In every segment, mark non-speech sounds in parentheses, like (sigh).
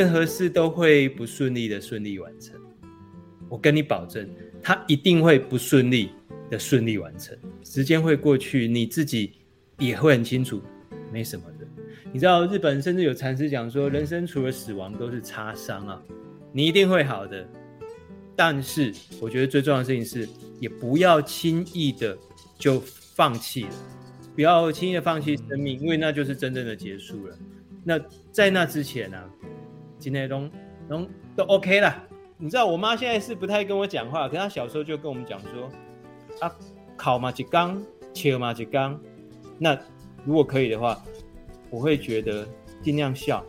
任何事都会不顺利的顺利完成，我跟你保证，它一定会不顺利的顺利完成。时间会过去，你自己也会很清楚，没什么的。你知道日本甚至有禅师讲说，人生除了死亡都是擦伤啊，你一定会好的。但是我觉得最重要的事情是，也不要轻易的就放弃了，不要轻易的放弃生命，因为那就是真正的结束了。那在那之前呢、今天都都都 OK 了，你知道我妈现在是不太跟我讲话，可是她小时候就跟我们讲说，啊，考嘛一缸，切嘛一缸，那如果可以的话，我会觉得尽量笑，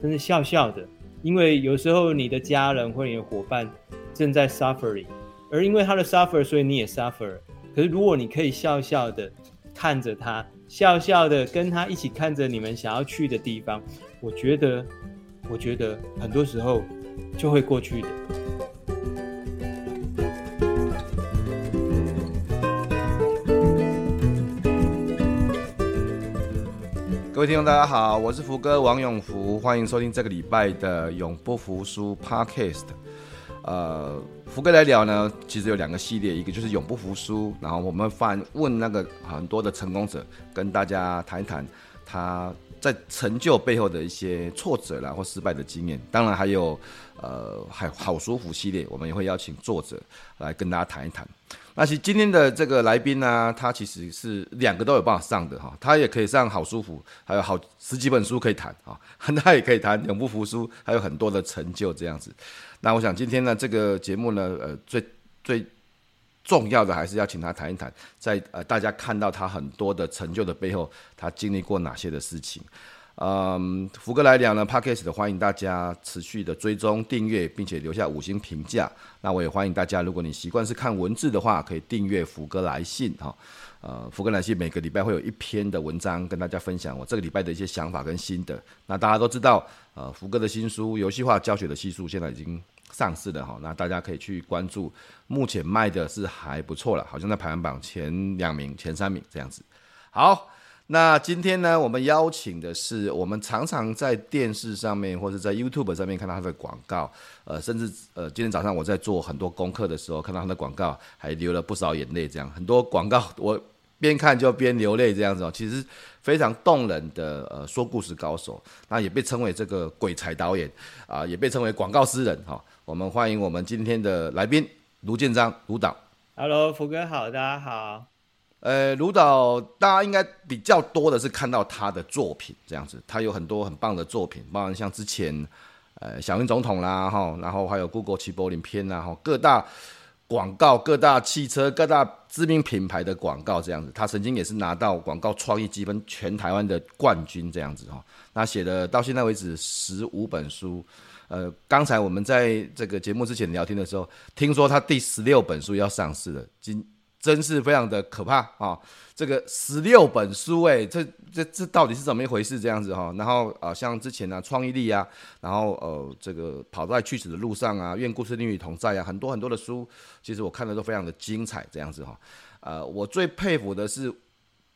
真的笑笑的，因为有时候你的家人或你的伙伴正在 suffering，而因为他的 suffer，所以你也 suffer。可是如果你可以笑笑的看着他，笑笑的跟他一起看着你们想要去的地方，我觉得。我觉得很多时候就会过去的。各位听众，大家好，我是福哥王永福，欢迎收听这个礼拜的永不服输 Podcast。呃，福哥来聊呢，其实有两个系列，一个就是永不服输，然后我们反问那个很多的成功者，跟大家谈一谈他。在成就背后的一些挫折啦，或失败的经验，当然还有，呃，还好舒服系列，我们也会邀请作者来跟大家谈一谈。那其实今天的这个来宾呢，他其实是两个都有办法上的哈，他也可以上好舒服，还有好十几本书可以谈啊，(laughs) 他也可以谈永不服输，还有很多的成就这样子。那我想今天呢，这个节目呢，呃，最最。重要的还是要请他谈一谈，在呃大家看到他很多的成就的背后，他经历过哪些的事情。嗯，福哥来聊呢，Podcast 的欢迎大家持续的追踪订阅，并且留下五星评价。那我也欢迎大家，如果你习惯是看文字的话，可以订阅福哥来信哈。呃，福哥来信每个礼拜会有一篇的文章跟大家分享我这个礼拜的一些想法跟心得。那大家都知道，呃，福哥的新书《游戏化教学的系数》现在已经。上市的哈，那大家可以去关注，目前卖的是还不错了，好像在排行榜前两名、前三名这样子。好，那今天呢，我们邀请的是我们常常在电视上面或者在 YouTube 上面看到他的广告，呃，甚至呃，今天早上我在做很多功课的时候，看到他的广告，还流了不少眼泪，这样很多广告我边看就边流泪这样子哦，其实非常动人的呃说故事高手，那也被称为这个鬼才导演啊、也被称为广告诗人哈。我们欢迎我们今天的来宾卢建章卢导。Hello，福哥好，大家好。呃，卢导，大家应该比较多的是看到他的作品这样子，他有很多很棒的作品，包含像之前呃小英总统啦哈，然后还有 Google 齐柏林篇啦哈，各大广告、各大汽车、各大知名品牌的广告这样子，他曾经也是拿到广告创意积分全台湾的冠军这样子哈。那写的到现在为止十五本书。呃，刚才我们在这个节目之前聊天的时候，听说他第十六本书要上市了，真真是非常的可怕啊、哦！这个十六本书，哎，这这这到底是怎么一回事？这样子哈、哦，然后啊、呃，像之前呢、啊，创意力啊，然后呃，这个跑在去死的路上啊，愿故事另与同在啊，很多很多的书，其实我看的都非常的精彩，这样子哈、哦。呃，我最佩服的是，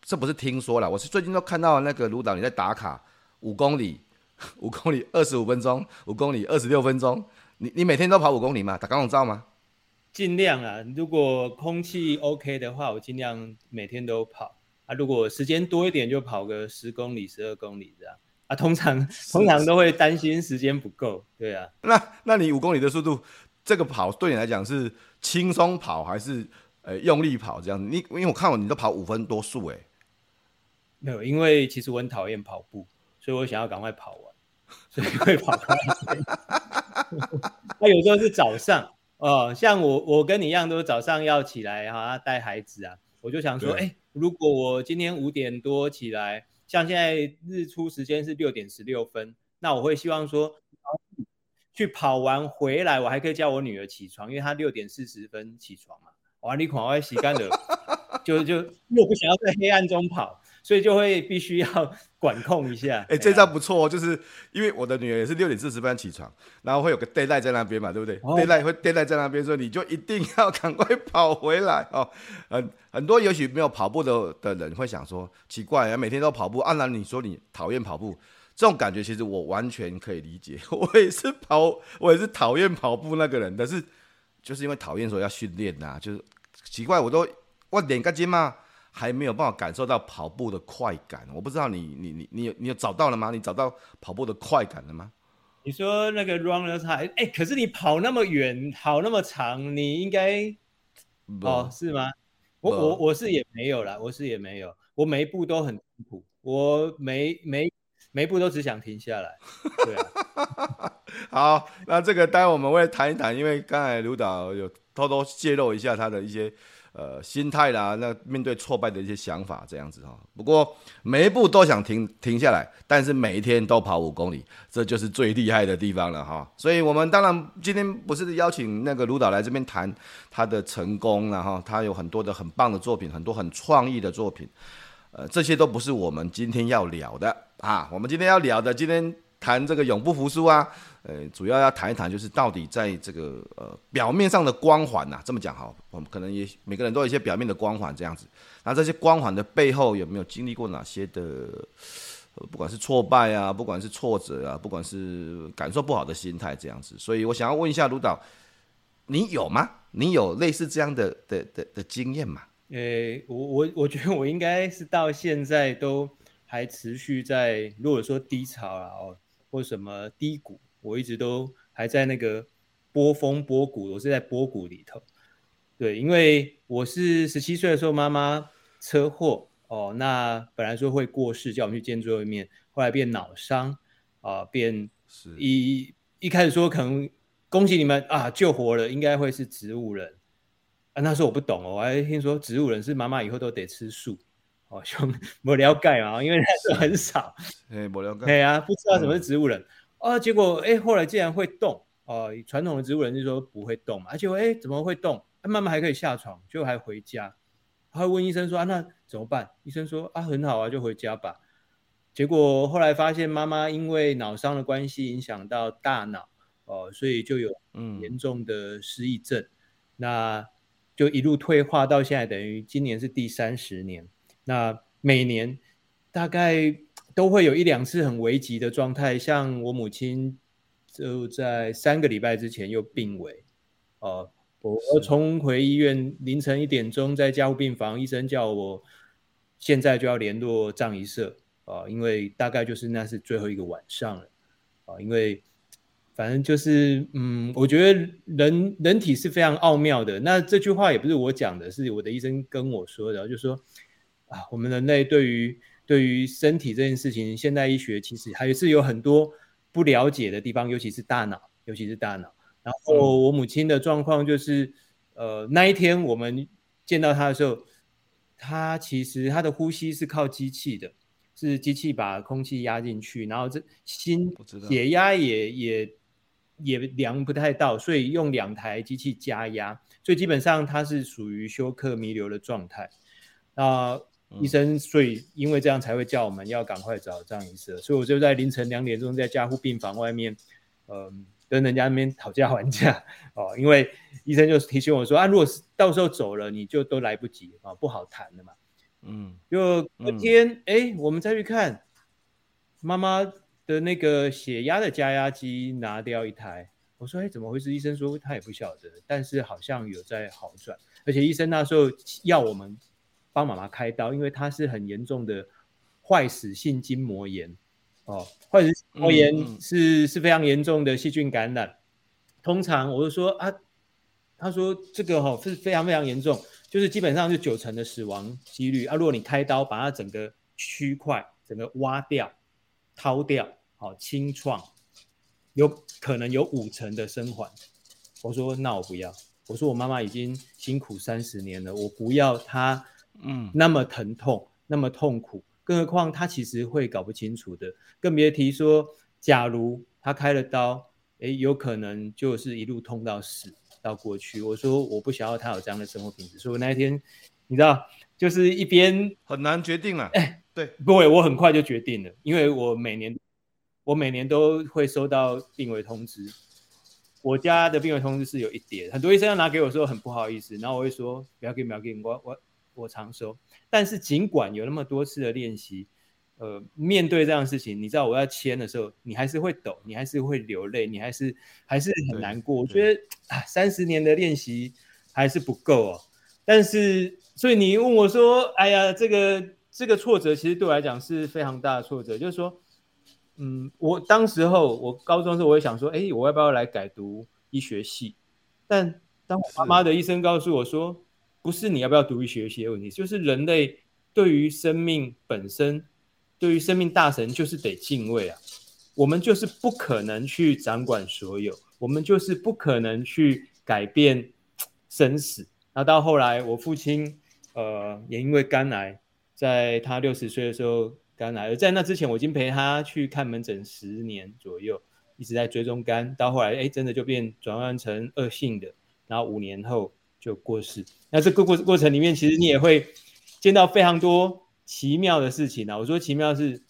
这不是听说了，我是最近都看到那个卢导你在打卡五公里。(laughs) 五公里二十五分钟，五公里二十六分钟。你你每天都跑五公里吗？打光荣照吗？尽量啊，如果空气 OK 的话，我尽量每天都跑啊。如果时间多一点，就跑个十公里、十二公里这样啊。通常通常都会担心时间不够，对啊。那那你五公里的速度，这个跑对你来讲是轻松跑还是呃用力跑这样？你因为我看我你都跑五分多速哎。没有，因为其实我很讨厌跑步，所以我想要赶快跑完。所以会跑快一点。(laughs) 他有时候是早上哦，像我，我跟你一样，都是早上要起来哈，带孩子啊。我就想说，哎，如果我今天五点多起来，像现在日出时间是六点十六分，那我会希望说，去跑完回来，我还可以叫我女儿起床，因为她六点四十分起床嘛。哇，你狂爱洗干的，(laughs) 就就又不想要在黑暗中跑，所以就会必须要 (laughs) 管控一下。哎、欸，这招不错哦，就是因为我的女儿也是六点四十分起床，然后会有个 d a y l i g h t 在那边嘛，对不对、哦、？deadline 会 d a y l i g h t 在那边，所以你就一定要 (laughs) 赶快跑回来哦。很很多也许没有跑步的的人会想说，奇怪啊，每天都跑步，按、啊、然你说你讨厌跑步，这种感觉其实我完全可以理解，(laughs) 我也是跑，我也是讨厌跑步那个人，但是。就是因为讨厌说要训练呐，就是奇怪，我都我练个筋嘛，还没有办法感受到跑步的快感。我不知道你你你你有你有找到了吗？你找到跑步的快感了吗？你说那个 runner high，哎，可是你跑那么远，跑那么长，你应该哦是吗？我我我是也没有啦，我是也没有，我每一步都很辛苦，我每每每一步都只想停下来，对啊。(laughs) 好，那这个待会我们会谈一谈，因为刚才刘导有偷偷泄露一下他的一些呃心态啦，那面对挫败的一些想法这样子哈。不过每一步都想停停下来，但是每一天都跑五公里，这就是最厉害的地方了哈。所以我们当然今天不是邀请那个卢导来这边谈他的成功，然后他有很多的很棒的作品，很多很创意的作品，呃，这些都不是我们今天要聊的啊。我们今天要聊的，今天。谈这个永不服输啊，呃，主要要谈一谈，就是到底在这个呃表面上的光环呐，这么讲好，我们可能也每个人都有一些表面的光环这样子，那这些光环的背后有没有经历过哪些的，不管是挫败啊，不管是挫折啊，不管是感受不好的心态这样子，所以我想要问一下卢导，你有吗？你有类似这样的的的的经验吗？呃，我我我觉得我应该是到现在都还持续在，如果说低潮啊，或什么低谷，我一直都还在那个波峰波谷，我是在波谷里头。对，因为我是十七岁的时候妈妈车祸哦，那本来说会过世，叫我们去见最后一面，后来变脑伤啊，变是一一开始说可能恭喜你们啊救活了，应该会是植物人啊，那时候我不懂哦，我还听说植物人是妈妈以后都得吃素。哦，(laughs) 兄，没了解嘛，因为那时候很少，哎，没了解，对啊，不知道什么是植物人，嗯、啊，结果哎，后来竟然会动，哦、啊，传统的植物人就说不会动嘛，而且哎，怎么会动？他慢慢还可以下床，就还回家，他会问医生说啊，那怎么办？医生说啊，很好啊，就回家吧。结果后来发现妈妈因为脑伤的关系影响到大脑，哦、啊，所以就有严重的失忆症，嗯、那就一路退化到现在，等于今年是第三十年。那每年大概都会有一两次很危急的状态，像我母亲就在三个礼拜之前又病危，呃，我冲回医院，凌晨一点钟在加护病房，医生叫我现在就要联络葬仪社。啊，因为大概就是那是最后一个晚上了。啊，因为反正就是嗯，我觉得人人体是非常奥妙的，那这句话也不是我讲的，是我的医生跟我说的，就是说。啊，我们人类对于对于身体这件事情，现代医学其实还是有很多不了解的地方，尤其是大脑，尤其是大脑。然后我母亲的状况就是，呃，那一天我们见到她的时候，她其实她的呼吸是靠机器的，是机器把空气压进去，然后这心血压也也也量不太到，所以用两台机器加压，所以基本上她是属于休克弥留的状态。啊。医生，所以因为这样才会叫我们要赶快找张医师，所以我就在凌晨两点钟在加护病房外面，嗯、呃，跟人家那边讨价还价哦，因为医生就提醒我说啊，如果是到时候走了，你就都来不及啊，不好谈了嘛。嗯，就隔天哎、嗯，我们再去看妈妈的那个血压的加压机拿掉一台，我说哎，怎么回事？医生说他也不晓得，但是好像有在好转，而且医生那时候要我们。帮妈妈开刀，因为她是很严重的坏死性筋膜炎哦，坏死性筋膜炎是、嗯、是非常严重的细菌感染。通常我就说啊，他说这个哈、哦、是非常非常严重，就是基本上是九成的死亡几率啊。如果你开刀把它整个区块整个挖掉、掏掉，好、哦、清创，有可能有五成的生还。我说那我不要，我说我妈妈已经辛苦三十年了，我不要她。嗯，那么疼痛，那么痛苦，更何况他其实会搞不清楚的，更别提说，假如他开了刀，诶，有可能就是一路痛到死，到过去。我说我不想要他有这样的生活品质，所以我那一天，你知道，就是一边很难决定了，哎，对，不会，我很快就决定了，因为我每年，我每年都会收到病危通知。我家的病危通知是有一叠，很多医生要拿给我说很不好意思，然后我会说不要给不要给，我我我常收。但是尽管有那么多次的练习，呃，面对这样的事情，你知道我要签的时候，你还是会抖，你还是会流泪，你还是还是很难过。我觉得啊，三十年的练习还是不够哦。但是，所以你问我说，哎呀，这个这个挫折其实对我来讲是非常大的挫折，就是说。嗯，我当时候我高中的时候，我也想说，哎，我要不要来改读医学系？但当我妈妈的医生告诉我说，不是你要不要读医学习的问题，就是人类对于生命本身，对于生命大神就是得敬畏啊。我们就是不可能去掌管所有，我们就是不可能去改变生死。那到后来，我父亲呃也因为肝癌，在他六十岁的时候。肝癌，而在那之前，我已经陪他去看门诊十年左右，一直在追踪肝。到后来，哎，真的就变转换成恶性的，然后五年后就过世。那这个过过程里面，其实你也会见到非常多奇妙的事情啊。我说奇妙是，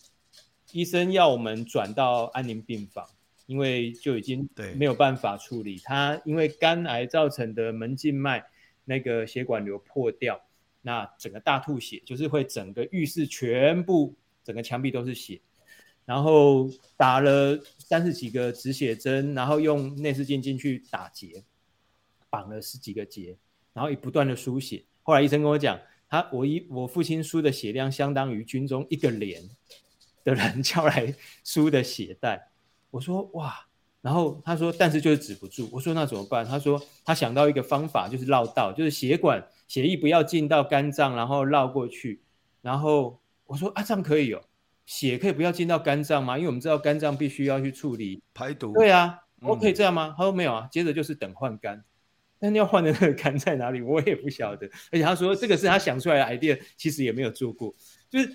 医生要我们转到安宁病房，因为就已经没有办法处理他，因为肝癌造成的门静脉那个血管瘤破掉，那整个大吐血，就是会整个浴室全部。整个墙壁都是血，然后打了三十几个止血针，然后用内视镜进去打结，绑了十几个结，然后也不断的输血。后来医生跟我讲，他我一我父亲输的血量相当于军中一个连的人 (laughs) 叫来输的血袋。我说哇，然后他说但是就是止不住。我说那怎么办？他说他想到一个方法，就是绕道，就是血管血液不要进到肝脏，然后绕过去，然后。我说啊，这样可以哦，血可以不要进到肝脏吗？因为我们知道肝脏必须要去处理排毒。对啊，我可以这样吗？他说没有啊，接着就是等换肝。但要换的那个杆在哪里，我也不晓得。而且他说这个是他想出来的 idea，其实也没有做过。就是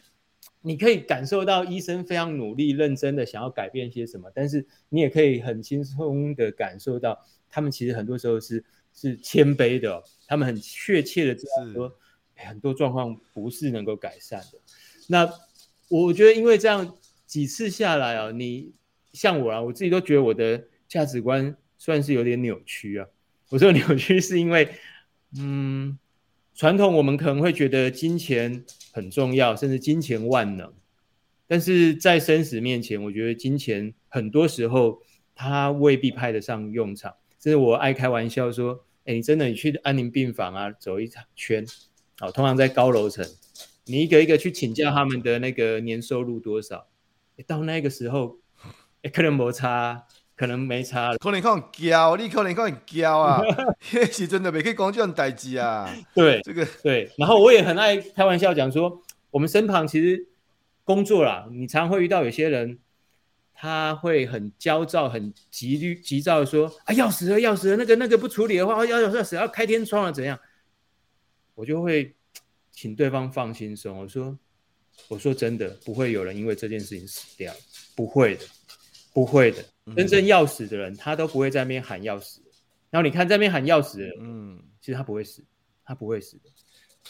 你可以感受到医生非常努力、认真的想要改变些什么，但是你也可以很轻松的感受到，他们其实很多时候是是谦卑的，他们很确切的知道说，很多状况不是能够改善的。那我觉得，因为这样几次下来啊，你像我啊，我自己都觉得我的价值观算是有点扭曲啊。我说扭曲是因为，嗯，传统我们可能会觉得金钱很重要，甚至金钱万能，但是在生死面前，我觉得金钱很多时候它未必派得上用场。甚至我爱开玩笑说，哎，你真的你去安宁病房啊，走一场圈，好，通常在高楼层。你一个一个去请教他们的那个年收入多少？到那个时候，可能摩擦，可能没差了。可能可能骄，你可能可能骄啊！也许真的没可以讲这种代志啊。(laughs) 对，这个对。然后我也很爱开玩笑讲说，我们身旁其实工作啦，你常会遇到有些人，他会很焦躁、很急虑、急躁的说：“啊，要死了，要死了！那个那个不处理的话，要要要死，要开天窗了，怎样？”我就会。请对方放轻松。我说，我说真的，不会有人因为这件事情死掉，不会的，不会的。真正要死的人，他都不会在那边喊要死。然后你看在那边喊要死的人，嗯，其实他不会死，他不会死的。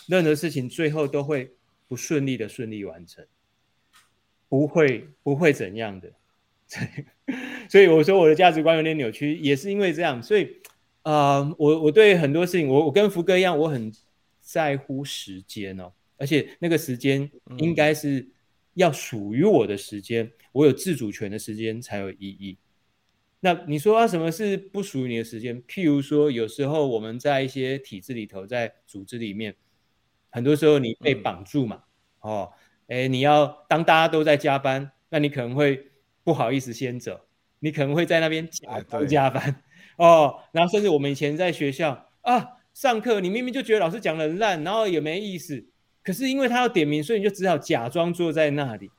任何事情最后都会不顺利的顺利完成，不会不会怎样的。(laughs) 所以我说我的价值观有点扭曲，也是因为这样。所以啊、呃，我我对很多事情，我我跟福哥一样，我很。在乎时间哦，而且那个时间应该是要属于我的时间，嗯、我有自主权的时间才有意义。那你说啊，什么是不属于你的时间？譬如说，有时候我们在一些体制里头，在组织里面，很多时候你被绑住嘛，嗯、哦，哎，你要当大家都在加班，那你可能会不好意思先走，你可能会在那边假装加班、哎、哦，然后甚至我们以前在学校啊。上课你明明就觉得老师讲的烂，然后也没意思，可是因为他要点名，所以你就只好假装坐在那里。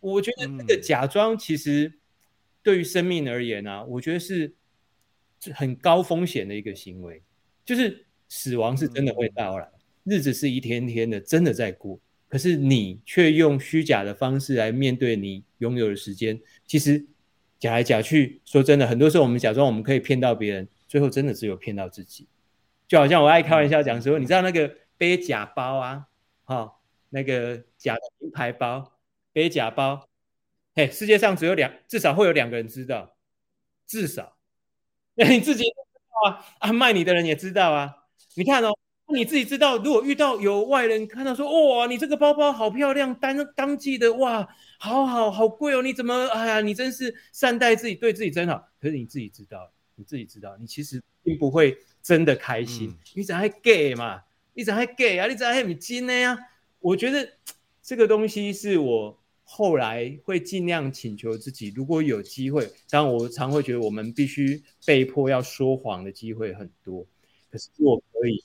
我觉得这个假装其实对于生命而言啊，我觉得是很高风险的一个行为，就是死亡是真的会到来，日子是一天天的，真的在过。可是你却用虚假的方式来面对你拥有的时间，其实假来假去，说真的，很多时候我们假装我们可以骗到别人，最后真的只有骗到自己。就好像我爱开玩笑讲说，你知道那个背假包啊，哈、那个假的名牌包，背假包，嘿，世界上只有两，至少会有两个人知道，至少，那你自己也知道啊，啊，卖你的人也知道啊，你看哦。你自己知道，如果遇到有外人看到说，哇，你这个包包好漂亮，当当季的，哇，好好好贵哦，你怎么，哎呀，你真是善待自己，对自己真好。可是你自己知道，你自己知道，你其实并不会真的开心。嗯、你怎还 gay 嘛？你怎还 gay 啊？你怎还很金呢呀？我觉得这个东西是我后来会尽量请求自己，如果有机会，当然我常会觉得我们必须被迫要说谎的机会很多，可是我可以。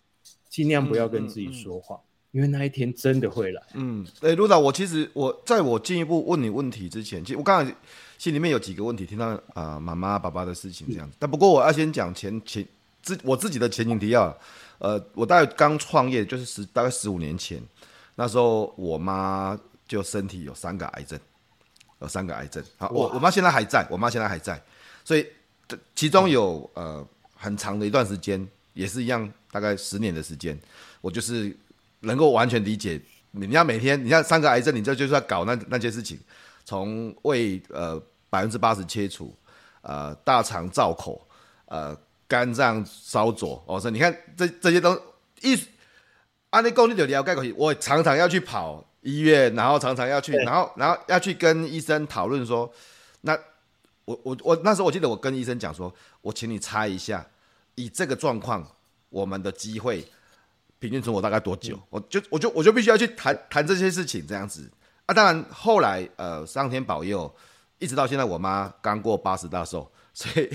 尽量不要跟自己说谎，嗯嗯嗯、因为那一天真的会来。嗯，哎，卢导，我其实我在我进一步问你问题之前，其实我刚才心里面有几个问题，听到啊、呃、妈妈爸爸的事情这样子。嗯、但不过我要先讲前前自我自己的前景提要。呃，我大概刚创业就是十大概十五年前，那时候我妈就身体有三个癌症，有三个癌症。好，我我妈现在还在，我妈现在还在，所以其中有呃很长的一段时间。也是一样，大概十年的时间，我就是能够完全理解。你要每天，你像三个癌症，你这就是要搞那那些事情，从胃呃百分之八十切除，呃大肠造口，呃肝脏烧灼，哦，所以你看这这些都一按你讲你就了解过去。我常常要去跑医院，然后常常要去，然后然后要去跟医生讨论说，那我我我那时候我记得我跟医生讲说，我请你猜一下。以这个状况，我们的机会平均存活大概多久？嗯、我就我就我就必须要去谈谈这些事情，这样子啊。当然后来呃，上天保佑，一直到现在，我妈刚过八十大寿，所以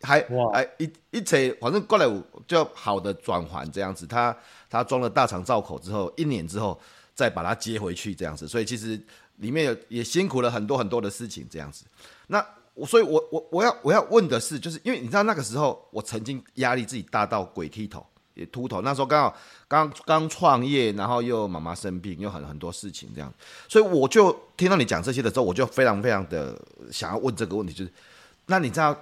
还哇哎一一切反正过来就好的转换这样子。她她装了大肠造口之后，一年之后再把它接回去这样子。所以其实里面有也辛苦了很多很多的事情这样子。那。我所以我，我我我要我要问的是，就是因为你知道那个时候，我曾经压力自己大到鬼剃头也秃头。那时候刚好刚刚创业，然后又妈妈生病，又很很多事情这样，所以我就听到你讲这些的时候，我就非常非常的想要问这个问题，就是那你知道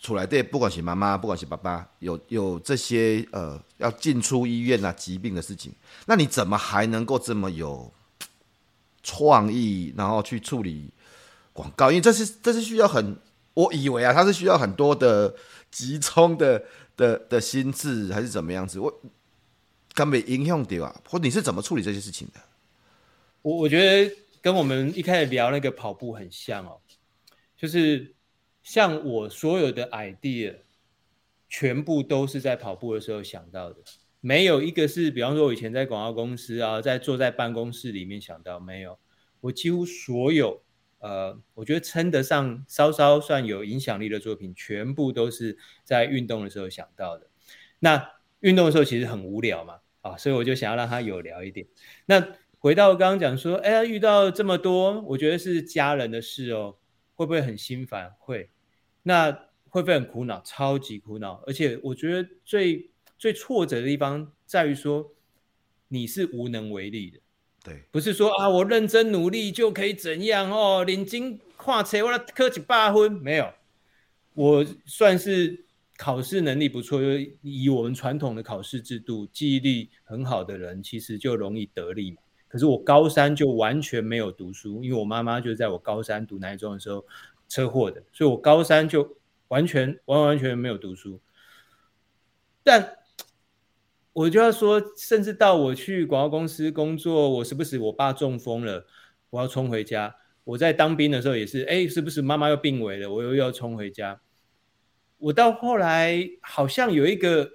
出来对，不管是妈妈，不管是爸爸，有有这些呃要进出医院啊疾病的事情，那你怎么还能够这么有创意，然后去处理？广告，因为这是这是需要很，我以为啊，它是需要很多的集中的的的心智，还是怎么样子？我根本影响掉啊，或你是怎么处理这些事情的？我我觉得跟我们一开始聊那个跑步很像哦，就是像我所有的 idea，全部都是在跑步的时候想到的，没有一个是，比方说我以前在广告公司啊，在坐在办公室里面想到，没有，我几乎所有。呃，我觉得称得上稍稍算有影响力的作品，全部都是在运动的时候想到的。那运动的时候其实很无聊嘛，啊，所以我就想要让他有聊一点。那回到刚刚讲说，哎呀，遇到这么多，我觉得是家人的事哦，会不会很心烦？会。那会不会很苦恼？超级苦恼。而且我觉得最最挫折的地方在于说，你是无能为力的。对，不是说啊，我认真努力就可以怎样哦？领金跨车，我科几八分没有？我算是考试能力不错，因为以我们传统的考试制度，记忆力很好的人，其实就容易得利。可是我高三就完全没有读书，因为我妈妈就在我高三读南中的时候车祸的，所以我高三就完全完完全全没有读书。但我就要说，甚至到我去广告公司工作，我时不时我爸中风了，我要冲回家。我在当兵的时候也是，哎，时不时妈妈又病危了，我又要冲回家。我到后来好像有一个，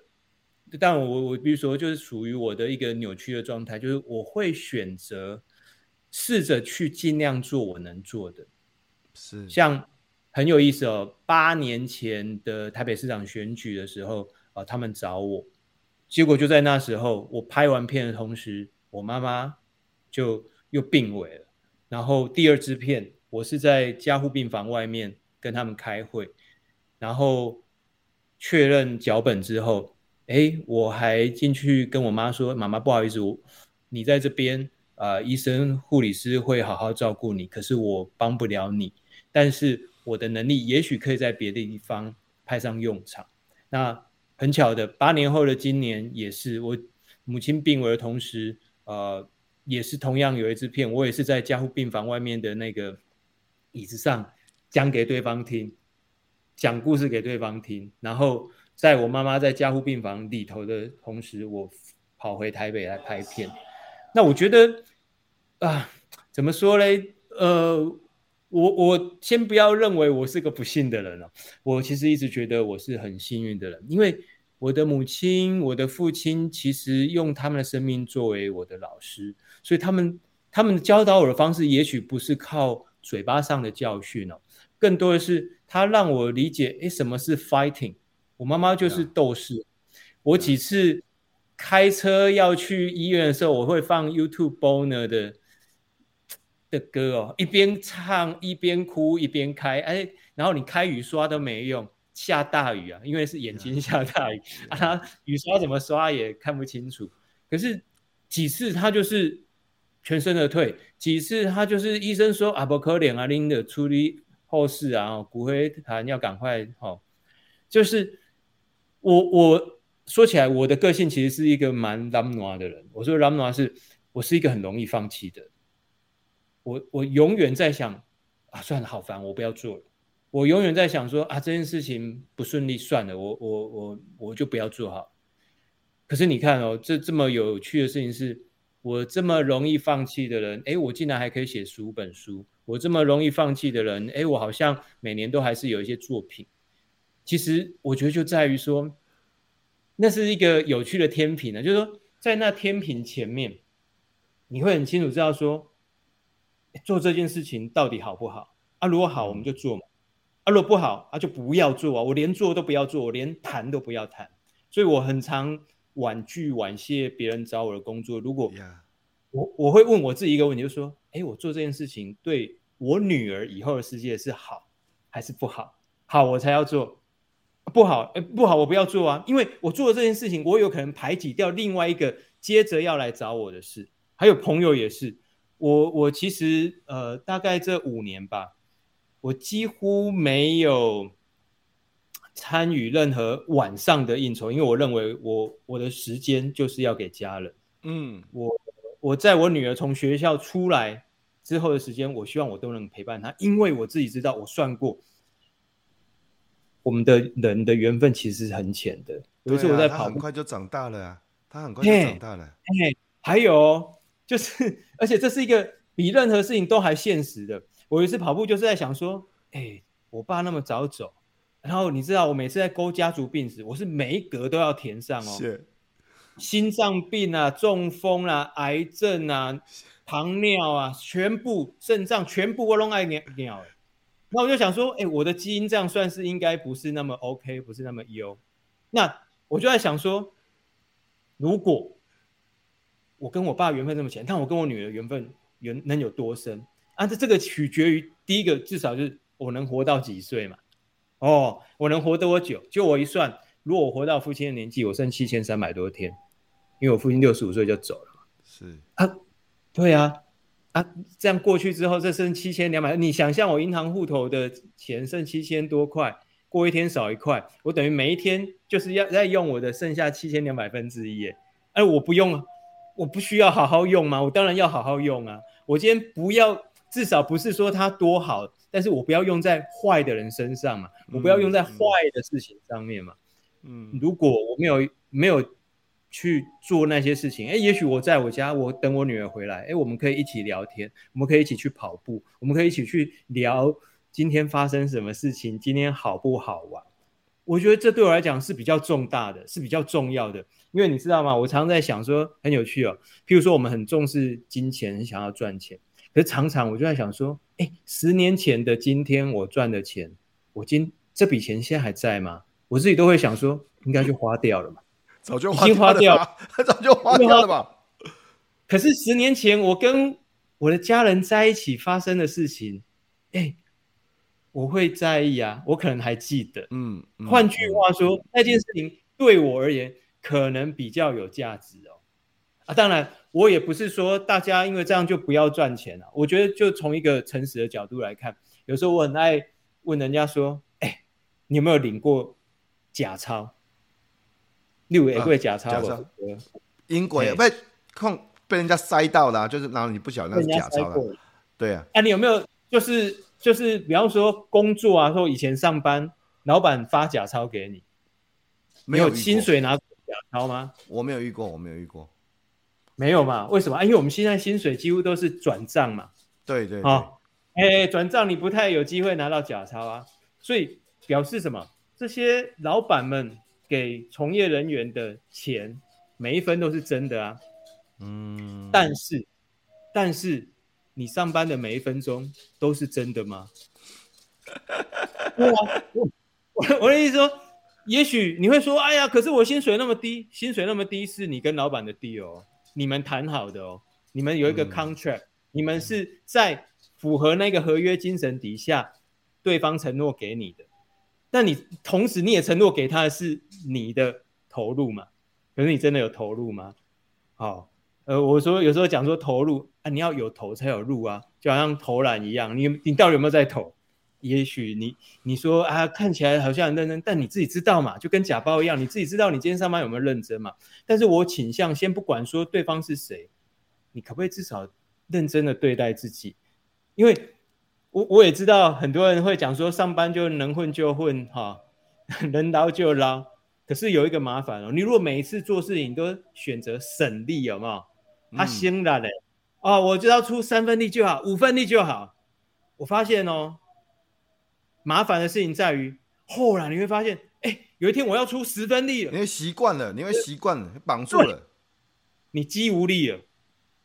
但我我比如说就是属于我的一个扭曲的状态，就是我会选择试着去尽量做我能做的。是，像很有意思哦，八年前的台北市长选举的时候啊，他们找我。结果就在那时候，我拍完片的同时，我妈妈就又病危了。然后第二支片，我是在加护病房外面跟他们开会，然后确认脚本之后，哎，我还进去跟我妈说：“妈妈，不好意思，我你在这边啊、呃，医生、护理师会好好照顾你，可是我帮不了你。但是我的能力也许可以在别的地方派上用场。”那很巧的，八年后的今年也是我母亲病危的同时，呃，也是同样有一支片，我也是在加护病房外面的那个椅子上讲给对方听，讲故事给对方听，然后。在我妈妈在加护病房里头的同时，我跑回台北来拍片。那我觉得啊，怎么说嘞？呃，我我先不要认为我是个不幸的人了。我其实一直觉得我是很幸运的人，因为我的母亲、我的父亲其实用他们的生命作为我的老师，所以他们他们教导我的方式，也许不是靠嘴巴上的教训哦，更多的是他让我理解，诶，什么是 fighting。我妈妈就是斗士。我几次开车要去医院的时候，我会放 YouTube Boner 的的歌哦，一边唱一边哭一边开。哎，然后你开雨刷都没用，下大雨啊，因为是眼睛下大雨 (laughs). 啊，雨刷怎么刷也看不清楚。可是几次他就是全身而退，几次他就是医生说啊不可怜啊，拎的处理后事啊，骨灰坛要赶快哦，就是。我我说起来，我的个性其实是一个蛮懒惰的人。我说懒惰是，我是一个很容易放弃的。我我永远在想啊，算了，好烦，我不要做了。我永远在想说啊，这件事情不顺利，算了，我我我我就不要做好。可是你看哦，这这么有趣的事情是，我这么容易放弃的人，诶，我竟然还可以写十五本书。我这么容易放弃的人，诶，我好像每年都还是有一些作品。其实我觉得就在于说，那是一个有趣的天平呢。就是说，在那天平前面，你会很清楚知道说，做这件事情到底好不好啊？如果好，我们就做嘛；啊，如果不好啊，就不要做啊。我连做都不要做，我连谈都不要谈。所以我很常婉拒、婉谢别人找我的工作。如果我我会问我自己一个问题，就是说，哎，我做这件事情对我女儿以后的世界是好还是不好？好，我才要做。不好，哎，不好，我不要做啊！因为我做了这件事情，我有可能排挤掉另外一个接着要来找我的事。还有朋友也是，我我其实呃，大概这五年吧，我几乎没有参与任何晚上的应酬，因为我认为我我的时间就是要给家人。嗯，我我在我女儿从学校出来之后的时间，我希望我都能陪伴她，因为我自己知道，我算过。我们的人的缘分其实是很浅的。有一次我在跑步，他很快就长大了啊，他很快就长大了。哎，还有就是，(laughs) 而且这是一个比任何事情都还现实的。我有一次跑步就是在想说，哎，我爸那么早走，然后你知道我每次在勾家族病史，我是每一格都要填上哦，是心脏病啊、中风啊、癌症啊、糖尿啊，全部肾脏全部我弄爱尿尿。那我就想说，哎、欸，我的基因这样算是应该不是那么 OK，不是那么优。那我就在想说，如果我跟我爸缘分这么浅，但我跟我女儿缘分缘能有多深？啊，这这个取决于第一个，至少就是我能活到几岁嘛。哦，我能活多久？就我一算，如果我活到父亲的年纪，我剩七千三百多天，因为我父亲六十五岁就走了嘛。是啊，对啊。啊，这样过去之后，这剩七千两百。你想象我银行户头的钱剩七千多块，过一天少一块，我等于每一天就是要在用我的剩下七千两百分之一。哎，我不用，我不需要好好用吗？我当然要好好用啊！我今天不要，至少不是说它多好，但是我不要用在坏的人身上嘛，我不要用在坏的事情上面嘛。嗯，如果我没有没有。去做那些事情，诶，也许我在我家，我等我女儿回来，诶，我们可以一起聊天，我们可以一起去跑步，我们可以一起去聊今天发生什么事情，今天好不好玩？我觉得这对我来讲是比较重大的，是比较重要的，因为你知道吗？我常常在想说，很有趣哦。譬如说，我们很重视金钱，很想要赚钱，可是常常我就在想说，诶，十年前的今天我赚的钱，我今这笔钱现在还在吗？我自己都会想说，应该就花掉了嘛。早就已经花掉了，(laughs) 早就花掉了吧？可是十年前我跟我的家人在一起发生的事情，哎，我会在意啊，我可能还记得。嗯，换句话说，嗯、那件事情对我而言，可能比较有价值哦。啊，当然我也不是说大家因为这样就不要赚钱了。我觉得就从一个诚实的角度来看，有时候我很爱问人家说：“哎，你有没有领过假钞？例如过假钞？”英国也被控被人家塞到了，就是然后你不晓得那是假钞了。对啊，啊，你有没有就是就是比方说工作啊，说以前上班，老板发假钞给你，没有薪水拿假钞吗？我没有遇过，我没有遇过。没有嘛？为什么？因为我们现在薪水几乎都是转账嘛。对对，对。好，哎，转账你不太有机会拿到假钞啊，所以表示什么？这些老板们给从业人员的钱，每一分都是真的啊。嗯。但是，但是你上班的每一分钟都是真的吗？我我我的意思说，也许你会说，哎呀，可是我薪水那么低，薪水那么低是你跟老板的 deal 哦。你们谈好的哦，你们有一个 contract，嗯，你们是在符合那个合约精神底下，对方承诺给你的。那你同时你也承诺给他的是你的投入嘛？可是你真的有投入吗？好，呃，我说有时候讲说投入啊，你要有投才有入啊，就好像投篮一样，你你到底有没有在投？也许你你说啊，看起来好像很认真，但你自己知道嘛，就跟假包一样，你自己知道你今天上班有没有认真嘛？但是我倾向先不管说对方是谁，你可不可以至少认真的对待自己？因为我我也知道很多人会讲说上班就能混就混哈，(laughs) 能捞就捞。可是有一个麻烦哦，你如果每一次做事情都选择省力，有没有？他心了嘞，哦，我就要出三分力就好，五分力就好。我发现哦。麻烦的事情在于，后来你会发现，哎、欸，有一天我要出十分力了，你会习惯了，你会习惯了，绑住了，你肌无力了，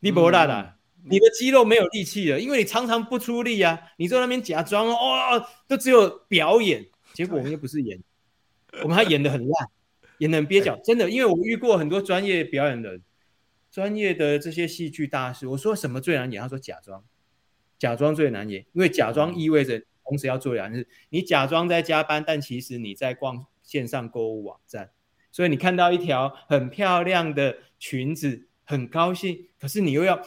你不大了，你的肌肉没有力气了，因为你常常不出力啊，你在那边假装哦，都只有表演，结果我们又不是演，我们还演得很烂，演得很蹩脚，真的，因为我遇过很多专业表演的，专业的这些戏剧大师，我说什么最难演？他说假装，假装最难演，因为假装意味着。同时要做两件事，你假装在加班，但其实你在逛线上购物网站。所以你看到一条很漂亮的裙子，很高兴，可是你又要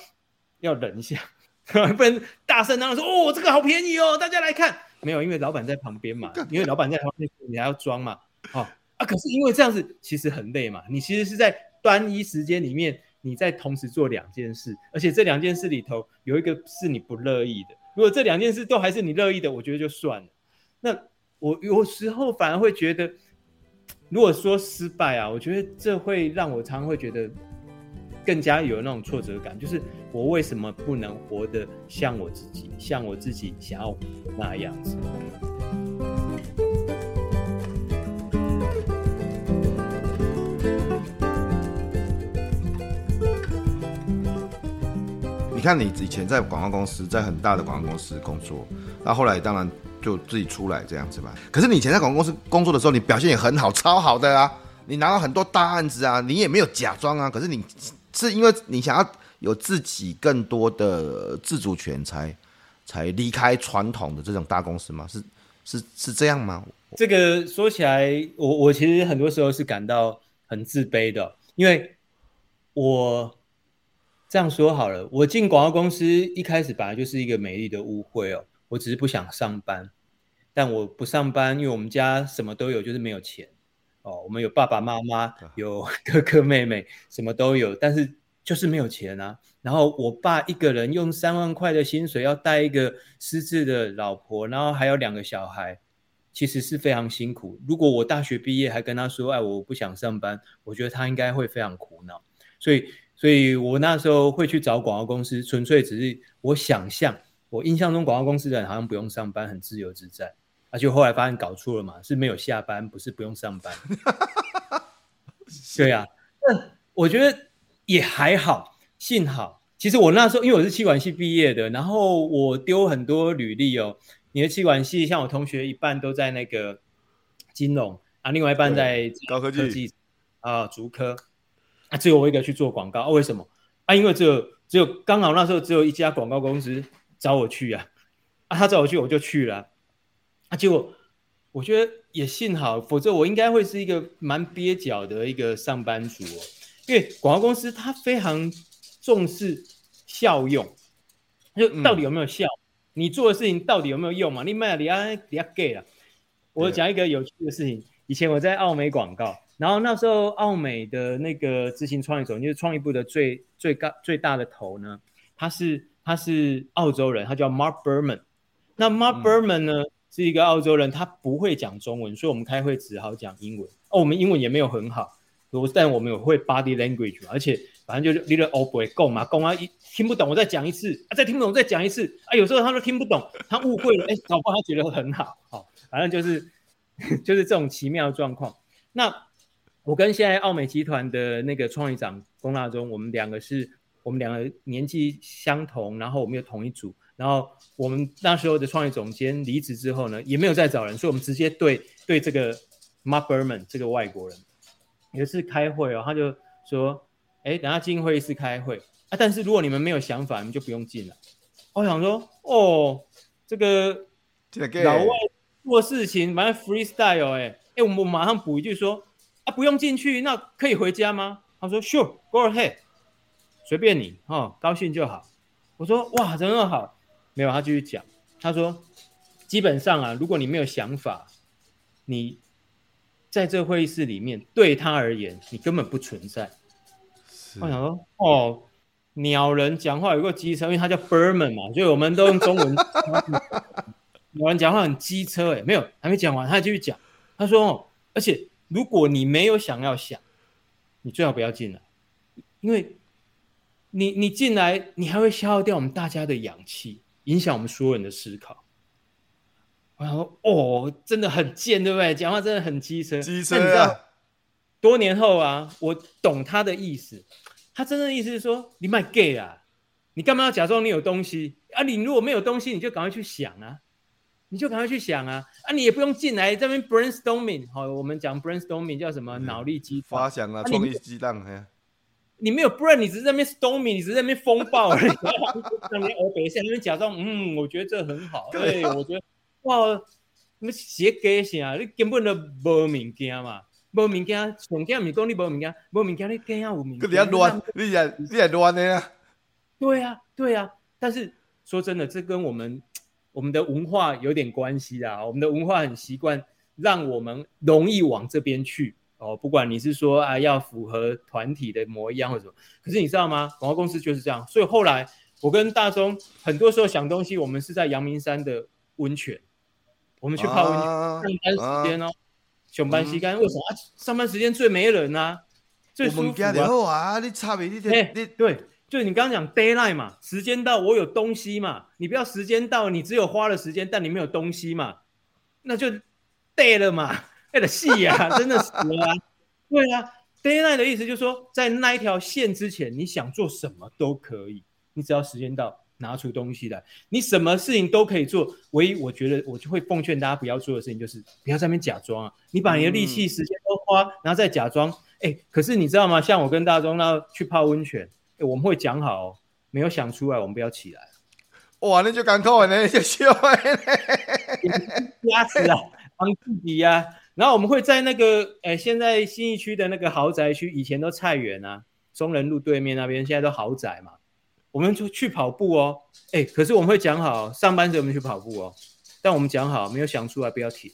要忍一下，(laughs) 不能大声嚷嚷说：“哦，这个好便宜哦，大家来看。”没有，因为老板在旁边嘛，因为老板在旁边，你还要装嘛。哦啊，可是因为这样子其实很累嘛，你其实是在单一时间里面，你在同时做两件事，而且这两件事里头有一个是你不乐意的。如果这两件事都还是你乐意的，我觉得就算了。那我有时候反而会觉得，如果说失败啊，我觉得这会让我常常会觉得更加有那种挫折感，就是我为什么不能活得像我自己，像我自己想要那样子。你看，你以前在广告公司，在很大的广告公司工作，那后来当然就自己出来这样子吧。可是你以前在广告公司工作的时候，你表现也很好，超好的啊！你拿到很多大案子啊，你也没有假装啊。可是你是因为你想要有自己更多的自主权才，才离开传统的这种大公司吗？是是是这样吗？这个说起来，我我其实很多时候是感到很自卑的，因为我。这样说好了，我进广告公司一开始本来就是一个美丽的误会哦，我只是不想上班，但我不上班，因为我们家什么都有，就是没有钱哦。我们有爸爸妈妈，有哥哥妹妹，什么都有，但是就是没有钱啊。然后我爸一个人用三万块的薪水要带一个失智的老婆，然后还有两个小孩，其实是非常辛苦。如果我大学毕业还跟他说，哎，我不想上班，我觉得他应该会非常苦恼。所以。所以我那时候会去找广告公司，纯粹只是我想象，我印象中广告公司的人好像不用上班，很自由自在。而且后来发现搞错了嘛，是没有下班，不是不用上班。(laughs) 对呀、啊，那我觉得也还好，幸好。其实我那时候因为我是气管系毕业的，然后我丢很多履历哦。你的气管系像我同学一半都在那个金融啊，另外一半在高科技啊，竹科。啊、只有我一个去做广告啊？为什么？啊，因为只有只有刚好那时候只有一家广告公司找我去啊，啊，他找我去我就去了啊，结果我觉得也幸好，否则我应该会是一个蛮蹩脚的一个上班族哦。因为广告公司它非常重视效用，就到底有没有效？嗯、你做的事情到底有没有用嘛？你卖你要你要给了。我讲一个有趣的事情，以前我在澳美广告，然后那时候澳美的那个执行创意总监，就是创意部的最最高最大的头呢，他是他是澳洲人，他叫 Mark Berman。那 Mark Berman 呢？嗯是一个澳洲人，他不会讲中文，所以我们开会只好讲英文。哦，我们英文也没有很好，但我们有会 body language，而且反正就是 little o 不会够嘛，讲啊，一听不懂我再讲一次啊，再听不懂再讲一次啊，有时候他都听不懂，他误会了，哎，搞不好他觉得很好，好、哦，反正就是 (laughs) 就是这种奇妙的状况。那我跟现在奥美集团的那个创意长龚大中，我们两个是，我们两个年纪相同，然后我们又同一组。然后我们那时候的创业总监离职之后呢，也没有再找人，所以我们直接对对这个 Mark Berman 这个外国人，有一次开会哦，他就说：“哎，等下进会议室开会啊，但是如果你们没有想法，你们就不用进了。”我想说：“哦，这个老外做事情蛮 freestyle 哎，哎，我们马上补一句说：啊，不用进去，那可以回家吗？”他说：“Sure，go ahead，随便你哦，高兴就好。”我说：“哇，真的好。”没有，他继续讲。他说：“基本上啊，如果你没有想法，你在这会议室里面，对他而言，你根本不存在。”我想说：“哦，鸟人讲话有个机车，因为他叫 Berman 嘛，所以我们都用中文。(laughs) 鸟人讲话很机车，哎，没有，还没讲完，他继续讲。他说：‘哦，而且如果你没有想要想，你最好不要进来，因为你你进来，你还会消耗掉我们大家的氧气。’”影响我们所有人的思考。然后哦，真的很贱，对不对？讲话真的很机车。机车啊！你知道，多年后啊，我懂他的意思。他真正的意思是说，你卖 gay 啊，你干嘛要假装你有东西啊？你如果没有东西，你就赶快去想啊，你就赶快去想啊啊！你也不用进来这边 brainstorming。好，我们讲 brainstorming 叫什么？脑力激发想啊，创意激荡。哎你没有 brain，你只是在那边 stormy，你只是在那边风暴而已。那边欧北线那边假装，嗯，我觉得这很好。对，我觉得哇，你们写给啥？你根本都无物件嘛，无物件，重点不是讲你无物件，无物件你更要有物件。你还乱，你还你还乱的呀？对呀，对呀。但是说真的，这跟我们我们的文化有点关系啊。我们的文化很习惯，让我们容易往这边去。哦，不管你是说啊，要符合团体的模样或者什么，可是你知道吗？广告公司就是这样。所以后来我跟大中很多时候想东西，我们是在阳明山的温泉，我们去泡温泉。啊、上班时间哦，上班时间为什么啊？上班时间最没人啊，最舒服啊。啊你差别你你、欸、对，就是你刚刚讲 d a y l i g h t 嘛，时间到我有东西嘛，你不要时间到你只有花了时间，但你没有东西嘛，那就 dead 了嘛。哎的戏呀，真的死了啊！对啊，day night 的意思就是说，在那一条线之前，你想做什么都可以，你只要时间到，拿出东西来，你什么事情都可以做。唯一我觉得我就会奉劝大家不要做的事情，就是不要在那边假装啊！你把你的力气、时间都花，然后再假装。哎、嗯，可是你知道吗？像我跟大中那去泡温泉，哎，我们会讲好、哦，没有想出来，我们不要起来。哇，那就赶快呢，就笑了，(laughs) 压死啊，帮自己呀、啊。然后我们会在那个，诶，现在新义区的那个豪宅区，以前都菜园啊，中仁路对面那边，现在都豪宅嘛。我们就去跑步哦，哎，可是我们会讲好，上班时我们去跑步哦。但我们讲好，没有想出来不要停，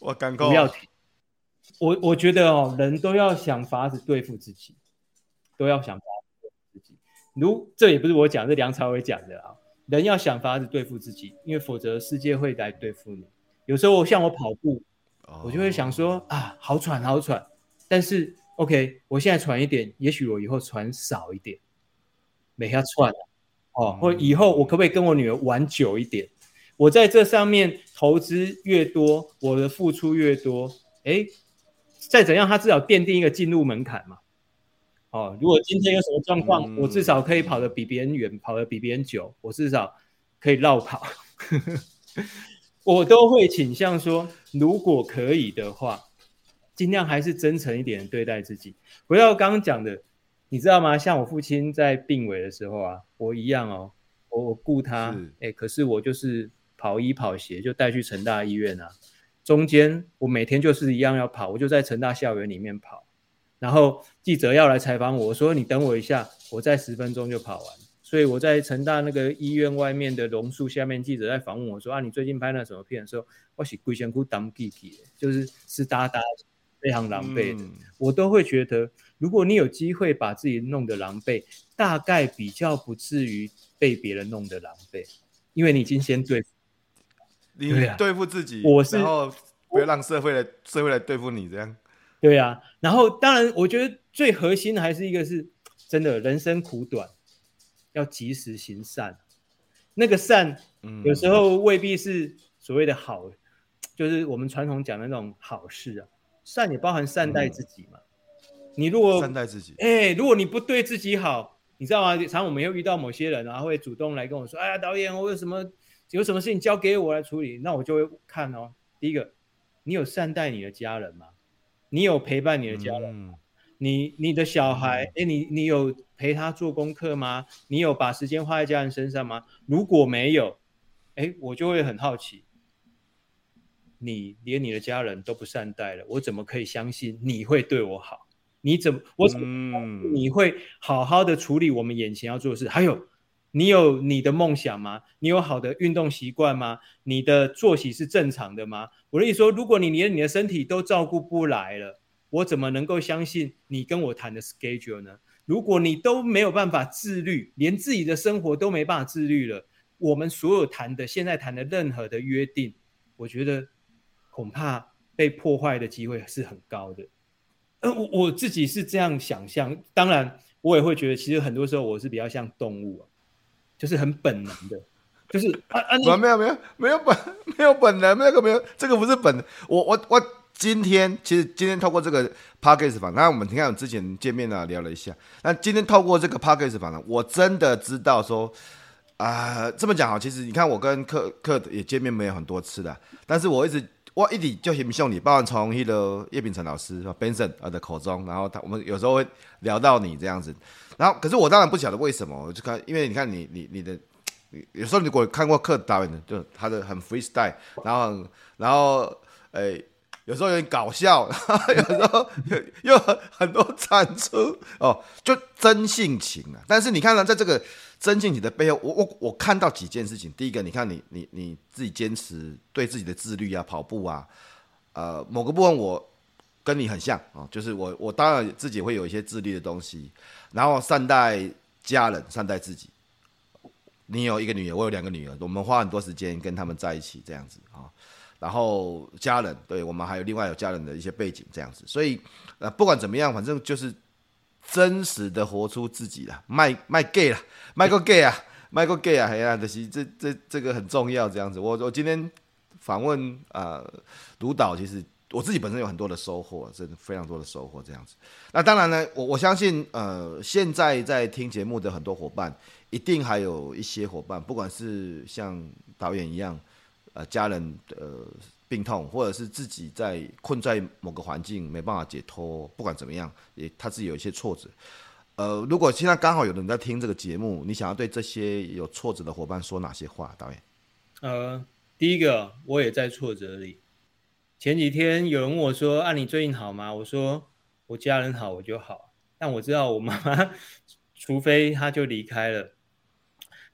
我赶快不要停。我我觉得哦，人都要想法子对付自己，都要想法子对付自己。如这也不是我讲，是梁朝伟讲的啊。人要想法子对付自己，因为否则世界会来对付你。有时候像我跑步。我就会想说啊，好喘好喘，但是 OK，我现在喘一点，也许我以后喘少一点，没下喘哦，或以后我可不可以跟我女儿玩久一点？我在这上面投资越多，我的付出越多，哎，再怎样，他至少奠定一个进入门槛嘛。哦，如果今天有什么状况，嗯、我至少可以跑得比别人远，跑得比别人久，我至少可以绕跑。(laughs) 我都会倾向说，如果可以的话，尽量还是真诚一点对待自己。回到刚刚讲的，你知道吗？像我父亲在病危的时候啊，我一样哦，我我顾他，哎，可是我就是跑医跑鞋就带去成大医院啊。中间我每天就是一样要跑，我就在成大校园里面跑，然后记者要来采访我，我说你等我一下，我在十分钟就跑完。所以我在成大那个医院外面的榕树下面，记者在访问我说啊，你最近拍那什么片的时候，我是规身躯当记记的，就是湿哒哒，非常狼狈的。嗯、我都会觉得，如果你有机会把自己弄得狼狈，大概比较不至于被别人弄得狼狈，因为你已经先对付 (laughs) 你对付自己，我是然后不要让社会来社会来对付你这样。对啊，然后当然，我觉得最核心的还是一个是真的，人生苦短。要及时行善，那个善，有时候未必是所谓的好，嗯、就是我们传统讲的那种好事啊。善也包含善待自己嘛。嗯、你如果善待自己，哎、欸，如果你不对自己好，你知道吗？常常我们又遇到某些人啊，会主动来跟我说：“哎呀，导演，我有什么有什么事情交给我来处理。”那我就会看哦。第一个，你有善待你的家人吗？你有陪伴你的家人吗？嗯你你的小孩，哎、嗯，你你有陪他做功课吗？你有把时间花在家人身上吗？如果没有，哎，我就会很好奇，你连你的家人都不善待了，我怎么可以相信你会对我好？你怎么我怎么你会好好的处理我们眼前要做的事？还有，你有你的梦想吗？你有好的运动习惯吗？你的作息是正常的吗？我跟你说，如果你连你的身体都照顾不来了。我怎么能够相信你跟我谈的 schedule 呢？如果你都没有办法自律，连自己的生活都没办法自律了，我们所有谈的、现在谈的任何的约定，我觉得恐怕被破坏的机会是很高的。呃，我我自己是这样想象，当然我也会觉得，其实很多时候我是比较像动物啊，就是很本能的，就是啊啊，没有没有没有本没有本能，那个没有，这个不是本能，我我我。今天其实今天透过这个 podcast 访，那我们你看我之前见面啊聊了一下，那今天透过这个 podcast 访呢，我真的知道说啊、这么讲哈，其实你看我跟克克也见面没有很多次的，但是我一直我一直就很希望你，包括从那个叶秉成老师 Benson 啊的口中，然后他我们有时候会聊到你这样子，然后可是我当然不晓得为什么，我就看因为你看你你你的有时候你如果看过克导演的，就他的很 freestyle，然后然后诶。有时候有点搞笑，(laughs) 有时候又很多产出哦，就真性情啊。但是你看呢，在这个真性情的背后，我我我看到几件事情。第一个，你看你你你自己坚持对自己的自律啊，跑步啊，呃，某个部分我跟你很像啊，就是我我当然自己会有一些自律的东西，然后善待家人，善待自己。你有一个女儿，我有两个女儿，我们花很多时间跟他们在一起，这样子啊。然后家人，对，我们还有另外有家人的一些背景这样子，所以呃不管怎么样，反正就是真实的活出自己了，卖卖 gay 了，卖个 gay 啊，(laughs) 卖个 gay 啊，哎呀，这些这这这个很重要，这样子。我我今天访问啊，卢、导，其实我自己本身有很多的收获，真的非常多的收获这样子。那当然呢，我我相信呃现在在听节目的很多伙伴，一定还有一些伙伴，不管是像导演一样。呃，家人呃病痛，或者是自己在困在某个环境没办法解脱，不管怎么样，也他自己有一些挫折。呃，如果现在刚好有人在听这个节目，你想要对这些有挫折的伙伴说哪些话？导演？呃，第一个，我也在挫折里。前几天有人问我说：“啊，你最近好吗？”我说：“我家人好，我就好。”但我知道我妈妈，(laughs) 除非她就离开了，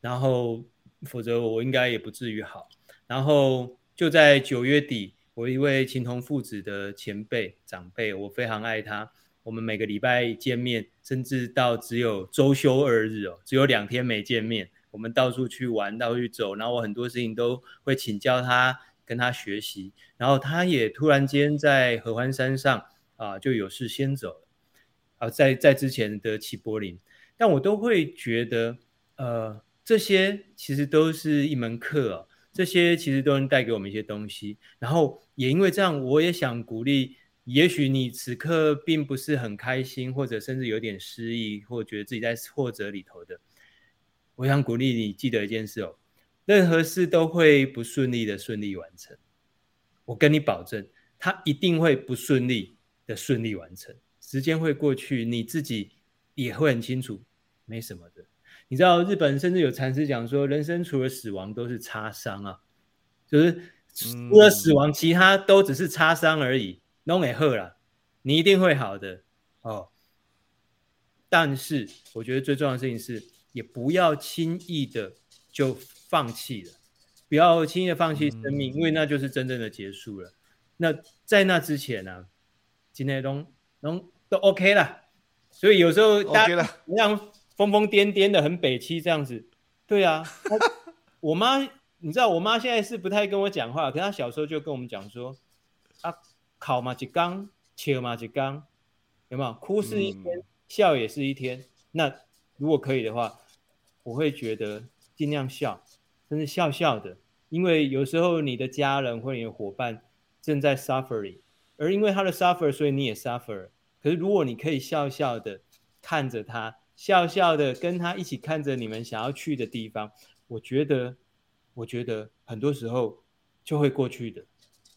然后否则我应该也不至于好。然后就在九月底，我一位情同父子的前辈长辈，我非常爱他。我们每个礼拜见面，甚至到只有周休二日哦，只有两天没见面。我们到处去玩，到处去走，然后我很多事情都会请教他，跟他学习。然后他也突然间在合欢山上啊，就有事先走了啊，在在之前的齐柏林，但我都会觉得，呃，这些其实都是一门课哦。这些其实都能带给我们一些东西，然后也因为这样，我也想鼓励，也许你此刻并不是很开心，或者甚至有点失意，或觉得自己在挫折里头的，我想鼓励你记得一件事哦，任何事都会不顺利的顺利完成，我跟你保证，它一定会不顺利的顺利完成，时间会过去，你自己也会很清楚，没什么的。你知道日本甚至有禅师讲说，人生除了死亡都是擦伤啊，就是除了死亡，其他都只是擦伤而已。弄给喝了，你一定会好的哦。但是我觉得最重要的事情是，也不要轻易的就放弃了，不要轻易的放弃生命，嗯、因为那就是真正的结束了。那在那之前呢、啊，今天都都都 OK 了。所以有时候大家像疯疯癫癫的，很北七这样子，对啊。我妈，(laughs) 你知道，我妈现在是不太跟我讲话，可是她小时候就跟我们讲说，啊，考嘛就刚，切嘛就刚，有没有？哭是一天，嗯、笑也是一天。那如果可以的话，我会觉得尽量笑，真是笑笑的，因为有时候你的家人或你的伙伴正在 suffering，而因为他的 suffer，所以你也 suffer。可是如果你可以笑笑的看着他，笑笑的跟他一起看着你们想要去的地方。我觉得，我觉得很多时候就会过去的，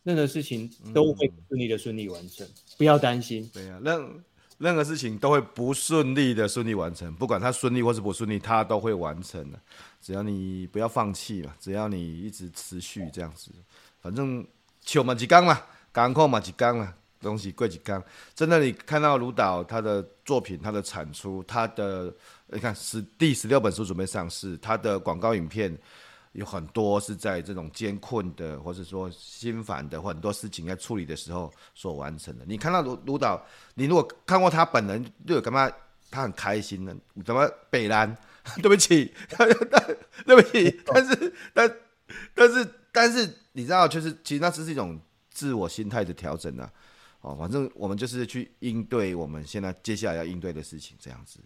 任何事情都会顺利的顺利完成，嗯、不要担心。对啊，任任何事情都会不顺利的顺利完成，不管它顺利或是不顺利，它都会完成的。只要你不要放弃嘛，只要你一直持续这样子，反正求嘛几缸嘛，港口嘛几缸嘛。东西贵几缸，在那里看到卢导他的作品，他的产出，他的你看是第十六本书准备上市，他的广告影片有很多是在这种艰困的，或者说心烦的，或很多事情在处理的时候所完成的。你看到卢卢导，你如果看过他本人，就有干嘛？他很开心的，怎么北兰？(laughs) 对不起，(laughs) 对不起，(laughs) 但是但但是但是你知道，就是其实那只是一种自我心态的调整啊。哦，反正我们就是去应对我们现在接下来要应对的事情，这样子。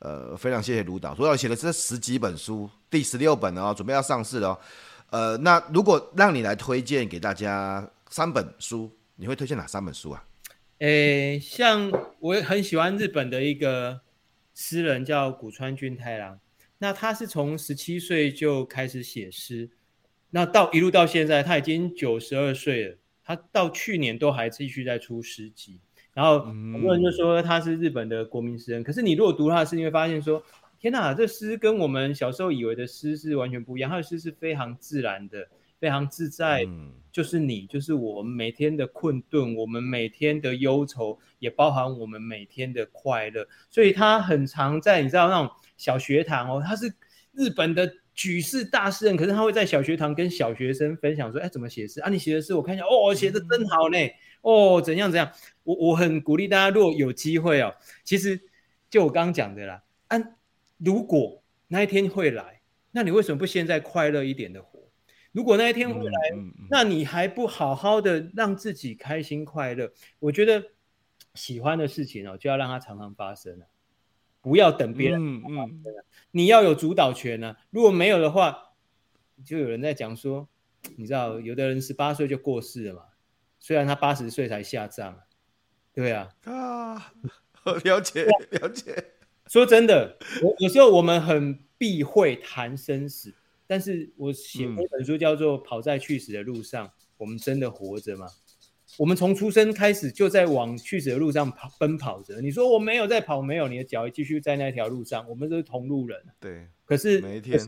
呃，非常谢谢卢导，卢导写的这十几本书，第十六本哦，准备要上市了哦。呃，那如果让你来推荐给大家三本书，你会推荐哪三本书啊？诶，像我很喜欢日本的一个诗人叫古川俊太郎，那他是从十七岁就开始写诗，那到一路到现在，他已经九十二岁了。他到去年都还继续在出诗集，然后很多人就说他是日本的国民诗人。嗯、可是你如果读他的诗，你会发现说，天哪，这诗跟我们小时候以为的诗是完全不一样。他的诗是非常自然的，非常自在，嗯、就是你，就是我们每天的困顿，我们每天的忧愁，也包含我们每天的快乐。所以他很常在你知道那种小学堂哦，他是日本的。举世大诗人，可是他会在小学堂跟小学生分享说：“哎，怎么写诗啊？你写的诗我看一下，哦，写的真好呢。哦，怎样怎样？我我很鼓励大家，如果有机会哦，其实就我刚刚讲的啦，啊，如果那一天会来，那你为什么不现在快乐一点的活？如果那一天会来，那你还不好好的让自己开心快乐？我觉得喜欢的事情哦，就要让它常常发生了。”不要等别人，嗯嗯，你要有主导权呢、啊。如果没有的话，就有人在讲说，(tsk) 你知道，有的人十八岁就过世了嘛，虽然他八十岁才下葬，对啊，啊，(laughs) 了解了解。说真的，我有时候我们很避讳谈生死，但是我写一本书叫做《跑在去死的路上》，嗯、我们真的活着吗？我们从出生开始就在往去死的路上跑奔跑着。你说我没有在跑，没有，你的脚继续在那条路上。我们都是同路人。对，可是每一天，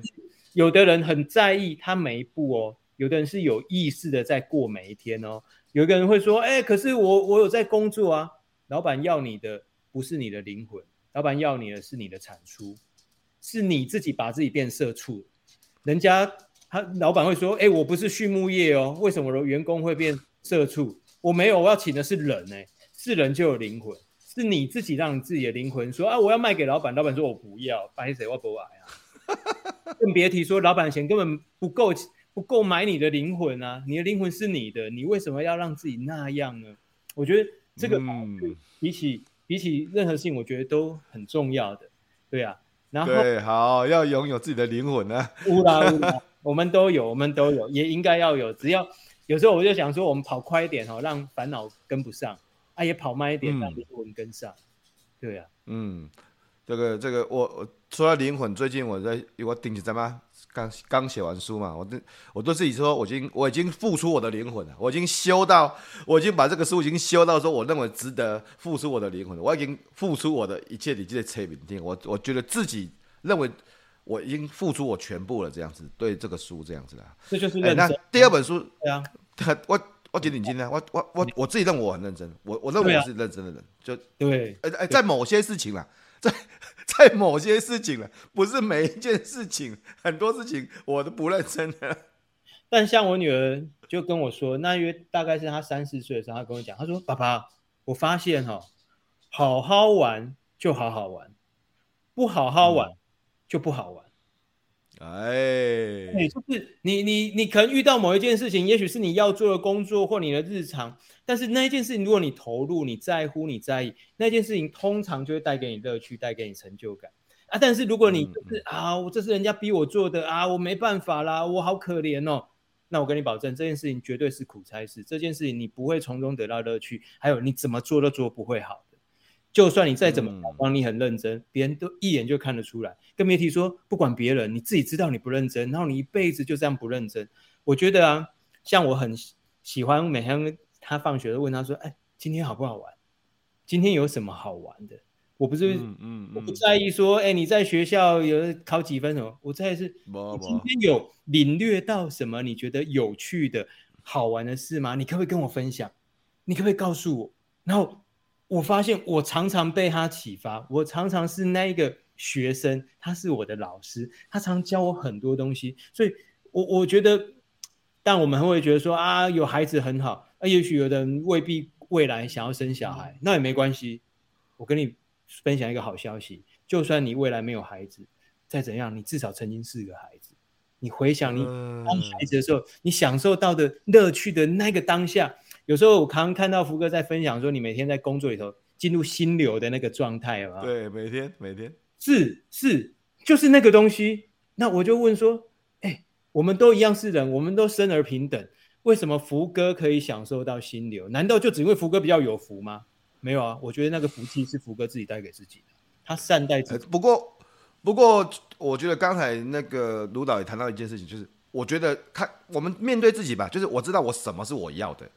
有的人很在意他每一步哦，有的人是有意识的在过每一天哦。有个人会说：“哎，可是我我有在工作啊。”老板要你的不是你的灵魂，老板要你的是你的产出，是你自己把自己变社畜。人家他老板会说：“哎，我不是畜牧业哦，为什么员工会变社畜？”我没有，我要请的是人哎、欸，是人就有灵魂，是你自己让你自己的灵魂说啊，我要卖给老板，老板说我不要，白谁我不来啊，更别提说老板的钱根本不够，不够买你的灵魂啊，你的灵魂是你的，你为什么要让自己那样呢？我觉得这个比起、嗯、比起任何事情，我觉得都很重要的，对啊，然后对，好，要拥有自己的灵魂啊，乌啦乌啦，我们都有，我们都有，也应该要有，只要。有时候我就想说，我们跑快一点哦，让烦恼跟不上；啊，也跑慢一点，让灵魂跟上。对啊，嗯，这个这个，我说到灵魂，最近我在我顶起在吗？刚刚写完书嘛，我对我对自己说，我已经我已经付出我的灵魂了，我已经修到，我已经把这个书已经修到说，我认为值得付出我的灵魂了，我已经付出我的一切，你记得车名定，我我觉得自己认为。我已经付出我全部了，这样子对这个书这样子啦。这就是、欸、那第二本书，对啊，我我觉得你今天，我我我我自己认为我很认真，我我认为我是认真的人，啊、就对，哎哎，在某些事情啦，(laughs) 在在某些事情了，不是每一件事情，很多事情我都不认真的。但像我女儿就跟我说，那约大概是她三四岁的时候，她跟我讲，她说：“爸爸，我发现哈，好好玩就好好玩，不好好玩就不好玩。哎，你，就是你你你可能遇到某一件事情，也许是你要做的工作或你的日常，但是那一件事情，如果你投入、你在乎、你在意，那件事情通常就会带给你乐趣，带给你成就感啊。但是如果你就是、嗯、啊，我这是人家逼我做的啊，我没办法啦，我好可怜哦。那我跟你保证，这件事情绝对是苦差事。这件事情你不会从中得到乐趣，还有你怎么做都做不会好的。就算你再怎么帮你很认真，别人都一眼就看得出来。更别提说，不管别人，你自己知道你不认真，然后你一辈子就这样不认真。我觉得啊，像我很喜欢每天他放学都问他说：“哎，今天好不好玩？今天有什么好玩的？”我不是，嗯嗯，我不在意说，哎，你在学校有考几分什么？我在意是，你今天有领略到什么？你觉得有趣的、好玩的事吗？你可不可以跟我分享？你可不可以告诉我？然后我发现，我常常被他启发，我常常是那一个学生，他是我的老师，他常教我很多东西。所以我我觉得，但我们会觉得说啊，有孩子很好，啊，也许有的人未必未来想要生小孩，那也没关系。我跟你。分享一个好消息，就算你未来没有孩子，再怎样，你至少曾经是个孩子。你回想你当孩子的时候，你享受到的乐趣的那个当下，有时候我常常看到福哥在分享说，你每天在工作里头进入心流的那个状态，有没有？对，每天每天是是，就是那个东西。那我就问说，哎，我们都一样是人，我们都生而平等，为什么福哥可以享受到心流？难道就只因为福哥比较有福吗？没有啊，我觉得那个福气是福哥自己带给自己的，他善待自己。不过，不过，我觉得刚才那个卢导也谈到一件事情，就是我觉得看我们面对自己吧，就是我知道我什么是我要的，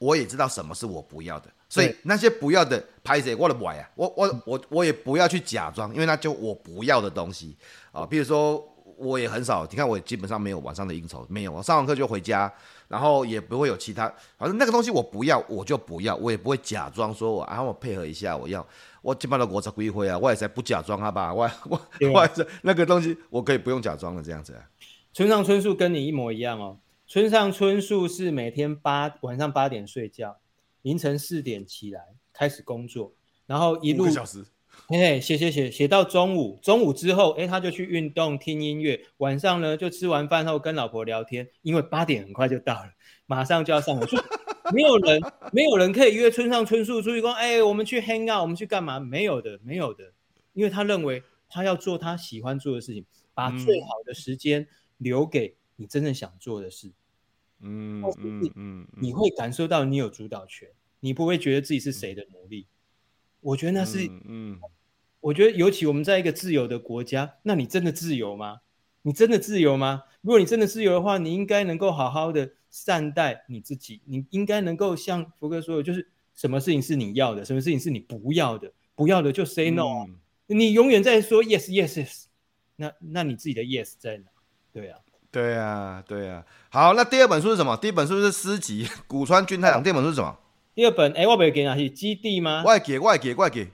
我也知道什么是我不要的，所以那些不要的拍谢我的买呀，我我我我也不要去假装，因为那就我不要的东西。啊，比如说我也很少，你看我基本上没有晚上的应酬，没有，我上完课就回家。然后也不会有其他，反正那个东西我不要，我就不要，我也不会假装说我啊，我配合一下，我要，我基本上我才归回啊，我也才不假装好吧，我我我这那个东西我可以不用假装了，这样子。村上春树跟你一模一样哦，村上春树是每天八晚上八点睡觉，凌晨四点起来开始工作，然后一路。哎，写写写写到中午，中午之后，哎，他就去运动、听音乐。晚上呢，就吃完饭后跟老婆聊天，因为八点很快就到了，马上就要上课。没有人，(laughs) 没有人可以约村上春树出去说，哎，我们去 hang out，我们去干嘛？没有的，没有的，因为他认为他要做他喜欢做的事情，把最好的时间留给你真正想做的事。嗯嗯嗯，你会感受到你有主导权，你不会觉得自己是谁的奴隶。我觉得那是，嗯。我觉得，尤其我们在一个自由的国家，那你真的自由吗？你真的自由吗？如果你真的自由的话，你应该能够好好的善待你自己。你应该能够像福哥说的，就是什么事情是你要的，什么事情是你不要的，不要的就 say no。嗯、你永远在说 yes yes yes，那那你自己的 yes 在哪？对啊，对啊，对啊。好，那第二本书是什么？第一本书是诗集《(laughs) 古川俊太郎》。第二本书是什么？第二本，哎，我不要给哪是基地吗？我给，我给，我给。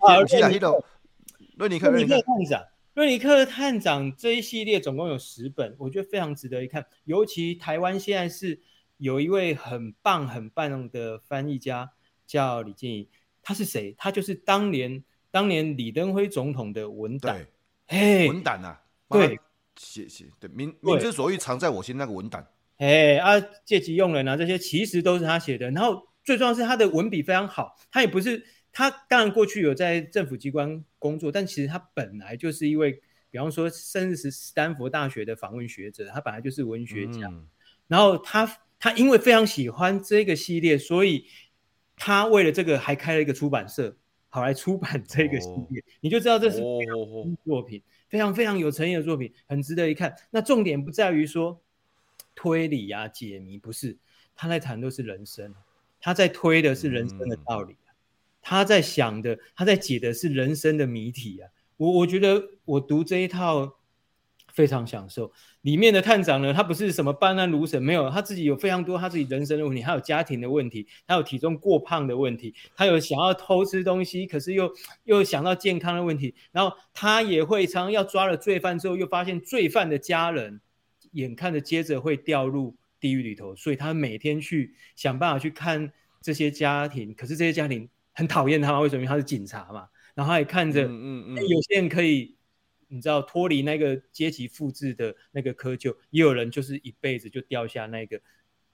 瑞尼克，瑞尼克探长，瑞尼克探长这一系列总共有十本，我觉得非常值得一看。尤其台湾现在是有一位很棒很棒的翻译家，叫李建怡。他是谁？他就是当年当年李登辉总统的文胆。对，嘿，文胆啊，对，写写对，名名之所以藏在我心那个文档。哎啊，借机用人啊，这些其实都是他写的。然后最重要是他的文笔非常好，他也不是。他当然过去有在政府机关工作，但其实他本来就是一位，比方说，甚至是斯坦福大学的访问学者，他本来就是文学家。嗯、然后他他因为非常喜欢这个系列，所以他为了这个还开了一个出版社，好来出版这个系列。哦、你就知道这是作品，哦、非常非常有诚意的作品，很值得一看。那重点不在于说推理呀、啊、解谜，不是，他在谈的是人生，他在推的是人生的道理。嗯他在想的，他在解的是人生的谜题啊！我我觉得我读这一套非常享受。里面的探长呢，他不是什么办案如神，没有，他自己有非常多他自己人生的问题，还有家庭的问题，还有体重过胖的问题，他有想要偷吃东西，可是又又想到健康的问题，然后他也会常常要抓了罪犯之后，又发现罪犯的家人眼看着接着会掉入地狱里头，所以他每天去想办法去看这些家庭，可是这些家庭很讨厌他，为什么？因为他是警察嘛，然后他也看着，嗯嗯，有些人可以。你知道脱离那个阶级复制的那个窠臼，也有人就是一辈子就掉下那个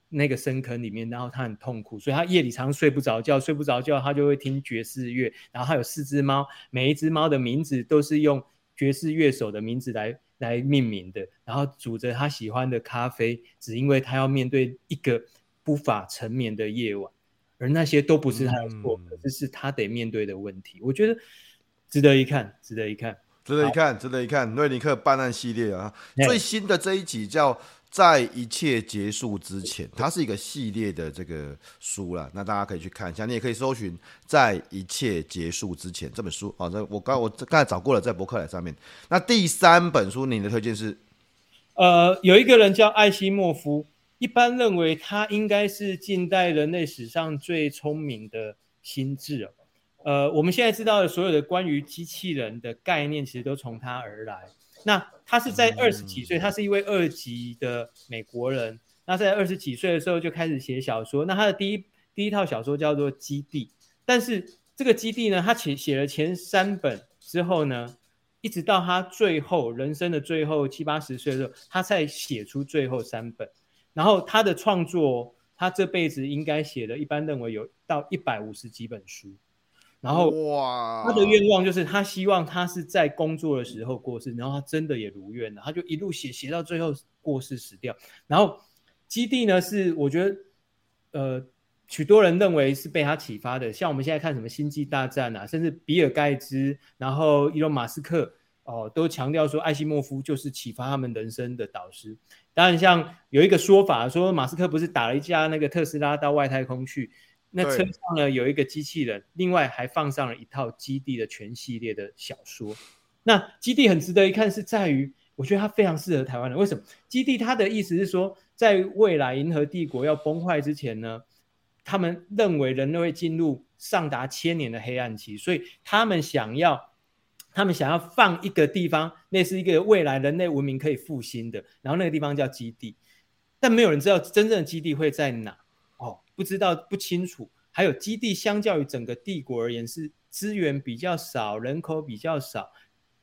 那个深坑里面，然后他很痛苦，所以他夜里常常睡不着觉，睡不着觉他就会听爵士乐，然后他有四只猫，每一只猫的名字都是用爵士乐手的名字来来命名的，然后煮着他喜欢的咖啡，只因为他要面对一个不法沉眠的夜晚，而那些都不是他的错，可是是他得面对的问题，我觉得值得一看，值得一看。值得一看，值得一看。瑞尼克办案系列啊，最新的这一集叫《在一切结束之前》，它是一个系列的这个书了。那大家可以去看一下，你也可以搜寻《在一切结束之前》这本书啊。这我刚我刚才找过了，在博客来上面。那第三本书，你的推荐是？呃，有一个人叫艾西莫夫，一般认为他应该是近代人类史上最聪明的心智哦。呃，我们现在知道的所有的关于机器人的概念，其实都从他而来。那他是在二十几岁，他是一位二级的美国人。那在二十几岁的时候就开始写小说。那他的第一第一套小说叫做《基地》，但是这个《基地》呢，他写写了前三本之后呢，一直到他最后人生的最后七八十岁的时候，他才写出最后三本。然后他的创作，他这辈子应该写的，一般认为有到一百五十几本书。然后哇，他的愿望就是他希望他是在工作的时候过世，然后他真的也如愿了，他就一路写写到最后过世死掉。然后基地呢，是我觉得呃许多人认为是被他启发的，像我们现在看什么星际大战啊，甚至比尔盖茨，然后伊隆马斯克哦、呃，都强调说艾西莫夫就是启发他们人生的导师。当然，像有一个说法说马斯克不是打了一架那个特斯拉到外太空去。那车上呢，有一个机器人，另外还放上了一套《基地》的全系列的小说。那《基地》很值得一看，是在于我觉得它非常适合台湾人。为什么？《基地》它的意思是说，在未来银河帝国要崩坏之前呢，他们认为人类会进入上达千年的黑暗期，所以他们想要，他们想要放一个地方，那是一个未来人类文明可以复兴的，然后那个地方叫基地，但没有人知道真正的基地会在哪。哦不知道不清楚，还有基地相较于整个帝国而言是资源比较少，人口比较少，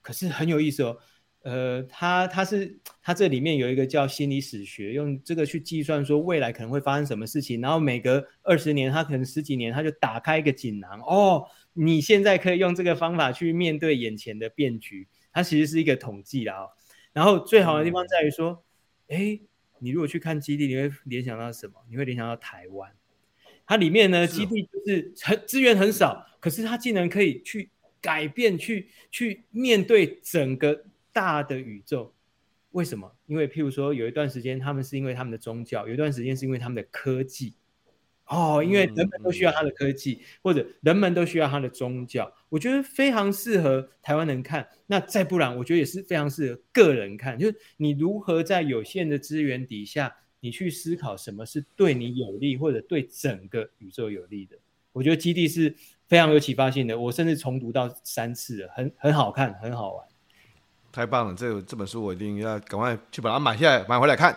可是很有意思哦。呃，它它是它这里面有一个叫心理史学，用这个去计算说未来可能会发生什么事情，然后每隔二十年，它可能十几年，它就打开一个锦囊哦，你现在可以用这个方法去面对眼前的变局，它其实是一个统计啦哦。然后最好的地方在于说，哎，你如果去看基地，你会联想到什么？你会联想到台湾。它里面呢，基地就是很资源很少，可是它竟然可以去改变，去去面对整个大的宇宙。为什么？因为譬如说，有一段时间他们是因为他们的宗教，有一段时间是因为他们的科技。哦，因为人们都需要他的科技，或者人们都需要他的宗教。我觉得非常适合台湾人看。那再不然，我觉得也是非常适合个人看，就是你如何在有限的资源底下。你去思考什么是对你有利，或者对整个宇宙有利的。我觉得基地是非常有启发性的，我甚至重读到三次了，很很好看，很好玩。太棒了，这这本书我一定要赶快去把它买下来，买回来看。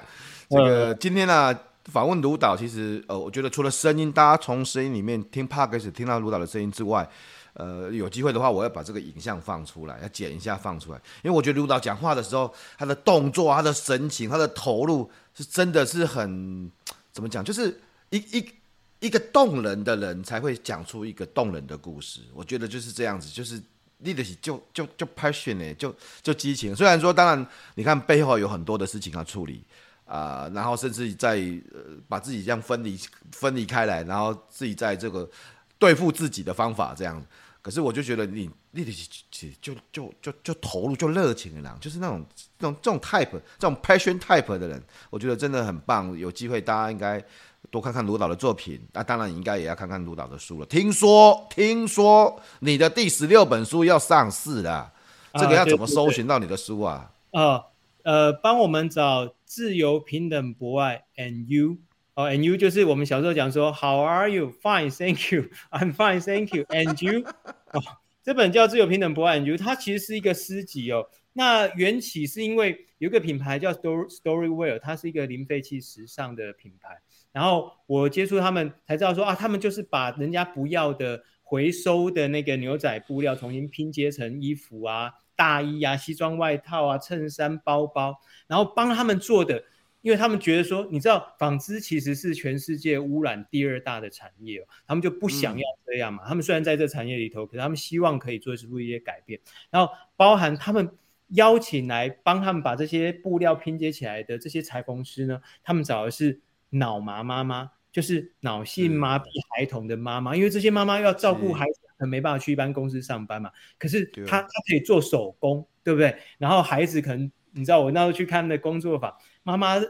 这个今天呢、啊，访问卢导，其实呃，我觉得除了声音，大家从声音里面听 Podcast 听到卢导的声音之外。呃，有机会的话，我要把这个影像放出来，要剪一下放出来，因为我觉得卢导讲话的时候，他的动作、他的神情、他的投入，是真的是很怎么讲？就是一一一个动人的人才会讲出一个动人的故事。我觉得就是这样子，就是立得起就就就 passion 呢，就就激情。虽然说，当然你看背后有很多的事情要处理啊、呃，然后甚至在呃把自己这样分离分离开来，然后自己在这个对付自己的方法这样。可是我就觉得你立体起就就就就投入就热情的人，就是那种这种这种 type 这种 passion type 的人，我觉得真的很棒。有机会大家应该多看看卢导的作品，那、啊、当然你应该也要看看卢导的书了。听说听说你的第十六本书要上市了，这个要怎么搜寻到你的书啊？啊，呃，帮我们找自由、平等、博爱，and you，哦，and you 就是我们小时候讲说，How are you? Fine, thank you. I'm fine, thank you. And you，哦，这本叫自由、平等、博爱，and you，它其实是一个诗集哦。那缘起是因为有一个品牌叫 Story Storywear，它是一个零废弃时尚的品牌。然后我接触他们才知道说啊，他们就是把人家不要的回收的那个牛仔布料重新拼接成衣服啊、大衣啊、西装外套啊、衬衫、包包，然后帮他们做的，因为他们觉得说，你知道纺织其实是全世界污染第二大的产业，哦他们就不想要这样嘛。嗯、他们虽然在这产业里头，可是他们希望可以做出一些改变，然后包含他们。邀请来帮他们把这些布料拼接起来的这些裁缝师呢，他们找的是脑麻妈妈，就是脑性麻痹孩童的妈妈，嗯、因为这些妈妈要照顾孩子，可能没办法去一般公司上班嘛。可是他他可以做手工，对不对？然后孩子可能你知道，我那时候去看的工作坊，妈妈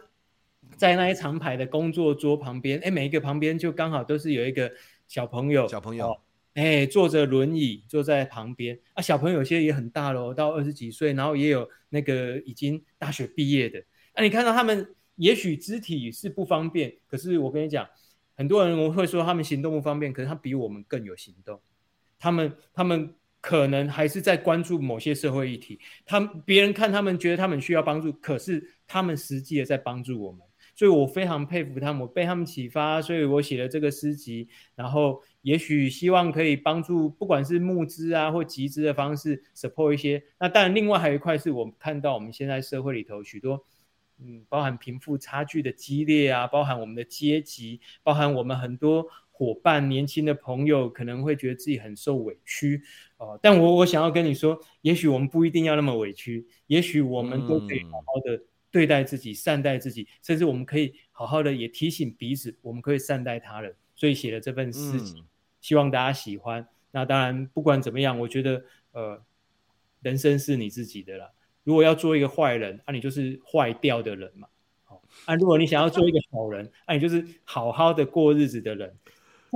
在那一长排的工作桌旁边，哎，每一个旁边就刚好都是有一个小朋友，小朋友。哎，坐着轮椅坐在旁边啊，小朋友有些也很大了，到二十几岁，然后也有那个已经大学毕业的。那、啊、你看到他们，也许肢体是不方便，可是我跟你讲，很多人我会说他们行动不方便，可是他比我们更有行动。他们他们可能还是在关注某些社会议题，他们别人看他们觉得他们需要帮助，可是他们实际的在帮助我们。所以我非常佩服他们，我被他们启发，所以我写了这个诗集，然后也许希望可以帮助，不管是募资啊或集资的方式 support 一些。那当然，另外还有一块是我们看到我们现在社会里头许多，嗯，包含贫富差距的激烈啊，包含我们的阶级，包含我们很多伙伴、年轻的朋友可能会觉得自己很受委屈哦、呃。但我我想要跟你说，也许我们不一定要那么委屈，也许我们都可以好好的。对待自己，善待自己，甚至我们可以好好的也提醒彼此，我们可以善待他人。所以写了这份诗集，嗯、希望大家喜欢。那当然，不管怎么样，我觉得，呃，人生是你自己的啦。如果要做一个坏人，那、啊、你就是坏掉的人嘛。好，啊，如果你想要做一个好人，那、啊、你就是好好的过日子的人。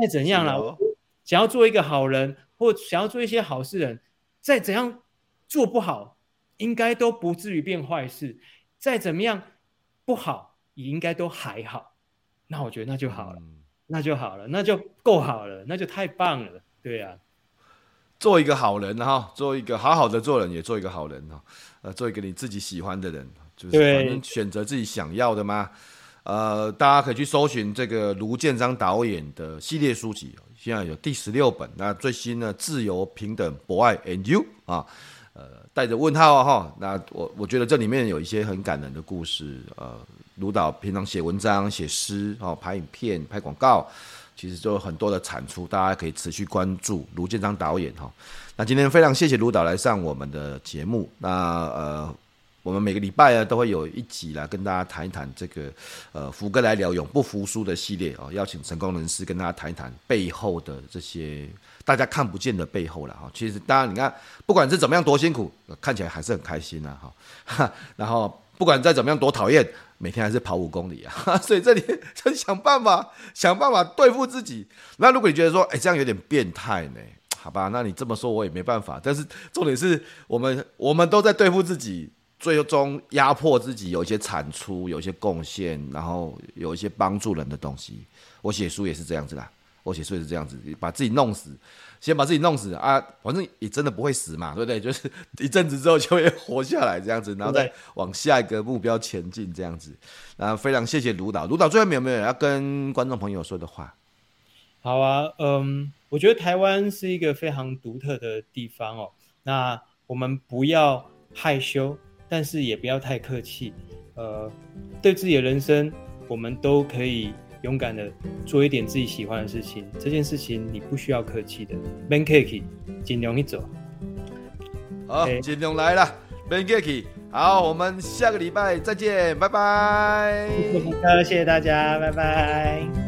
再怎样啦，哦、想要做一个好人，或想要做一些好事人，再怎样做不好，应该都不至于变坏事。再怎么样不好，也应该都还好。那我觉得那就好了，嗯、那就好了，那就够好了，那就太棒了。对啊，做一个好人哈，做一个好好的做人，也做一个好人哈。呃，做一个你自己喜欢的人，就是反正选择自己想要的嘛。呃，大家可以去搜寻这个卢建彰导演的系列书籍，现在有第十六本。那最新的自由、平等、博爱，and you 啊。呃，带着问号哈，那我我觉得这里面有一些很感人的故事。呃，卢导平常写文章、写诗，哦，拍影片、拍广告，其实就有很多的产出，大家可以持续关注卢建彰导演哈。那今天非常谢谢卢导来上我们的节目。那呃，我们每个礼拜呢都会有一集来跟大家谈一谈这个呃福哥来聊永不服输的系列哦，邀请成功人士跟大家谈一谈背后的这些。大家看不见的背后了哈，其实当然你看，不管是怎么样多辛苦，看起来还是很开心呐哈。然后不管再怎么样多讨厌，每天还是跑五公里啊。(laughs) 所以这里就想办法想办法对付自己。那如果你觉得说，哎，这样有点变态呢？好吧，那你这么说我也没办法。但是重点是我们我们都在对付自己，最终压迫自己，有一些产出，有一些贡献，然后有一些帮助人的东西。我写书也是这样子啦。我写书也是这样子，把自己弄死，先把自己弄死啊！反正也真的不会死嘛，对不对？就是一阵子之后就会活下来这样子，然后再往下一个目标前进这样子。那非常谢谢卢导，卢导最后有没有要跟观众朋友说的话？好啊，嗯，我觉得台湾是一个非常独特的地方哦。那我们不要害羞，但是也不要太客气。呃，对自己的人生，我们都可以。勇敢的做一点自己喜欢的事情，这件事情你不需要客气的。免客气，尽量一走。好，尽量来了，Ben Kiki，。好，我们下个礼拜再见，拜拜。谢谢大家，拜拜。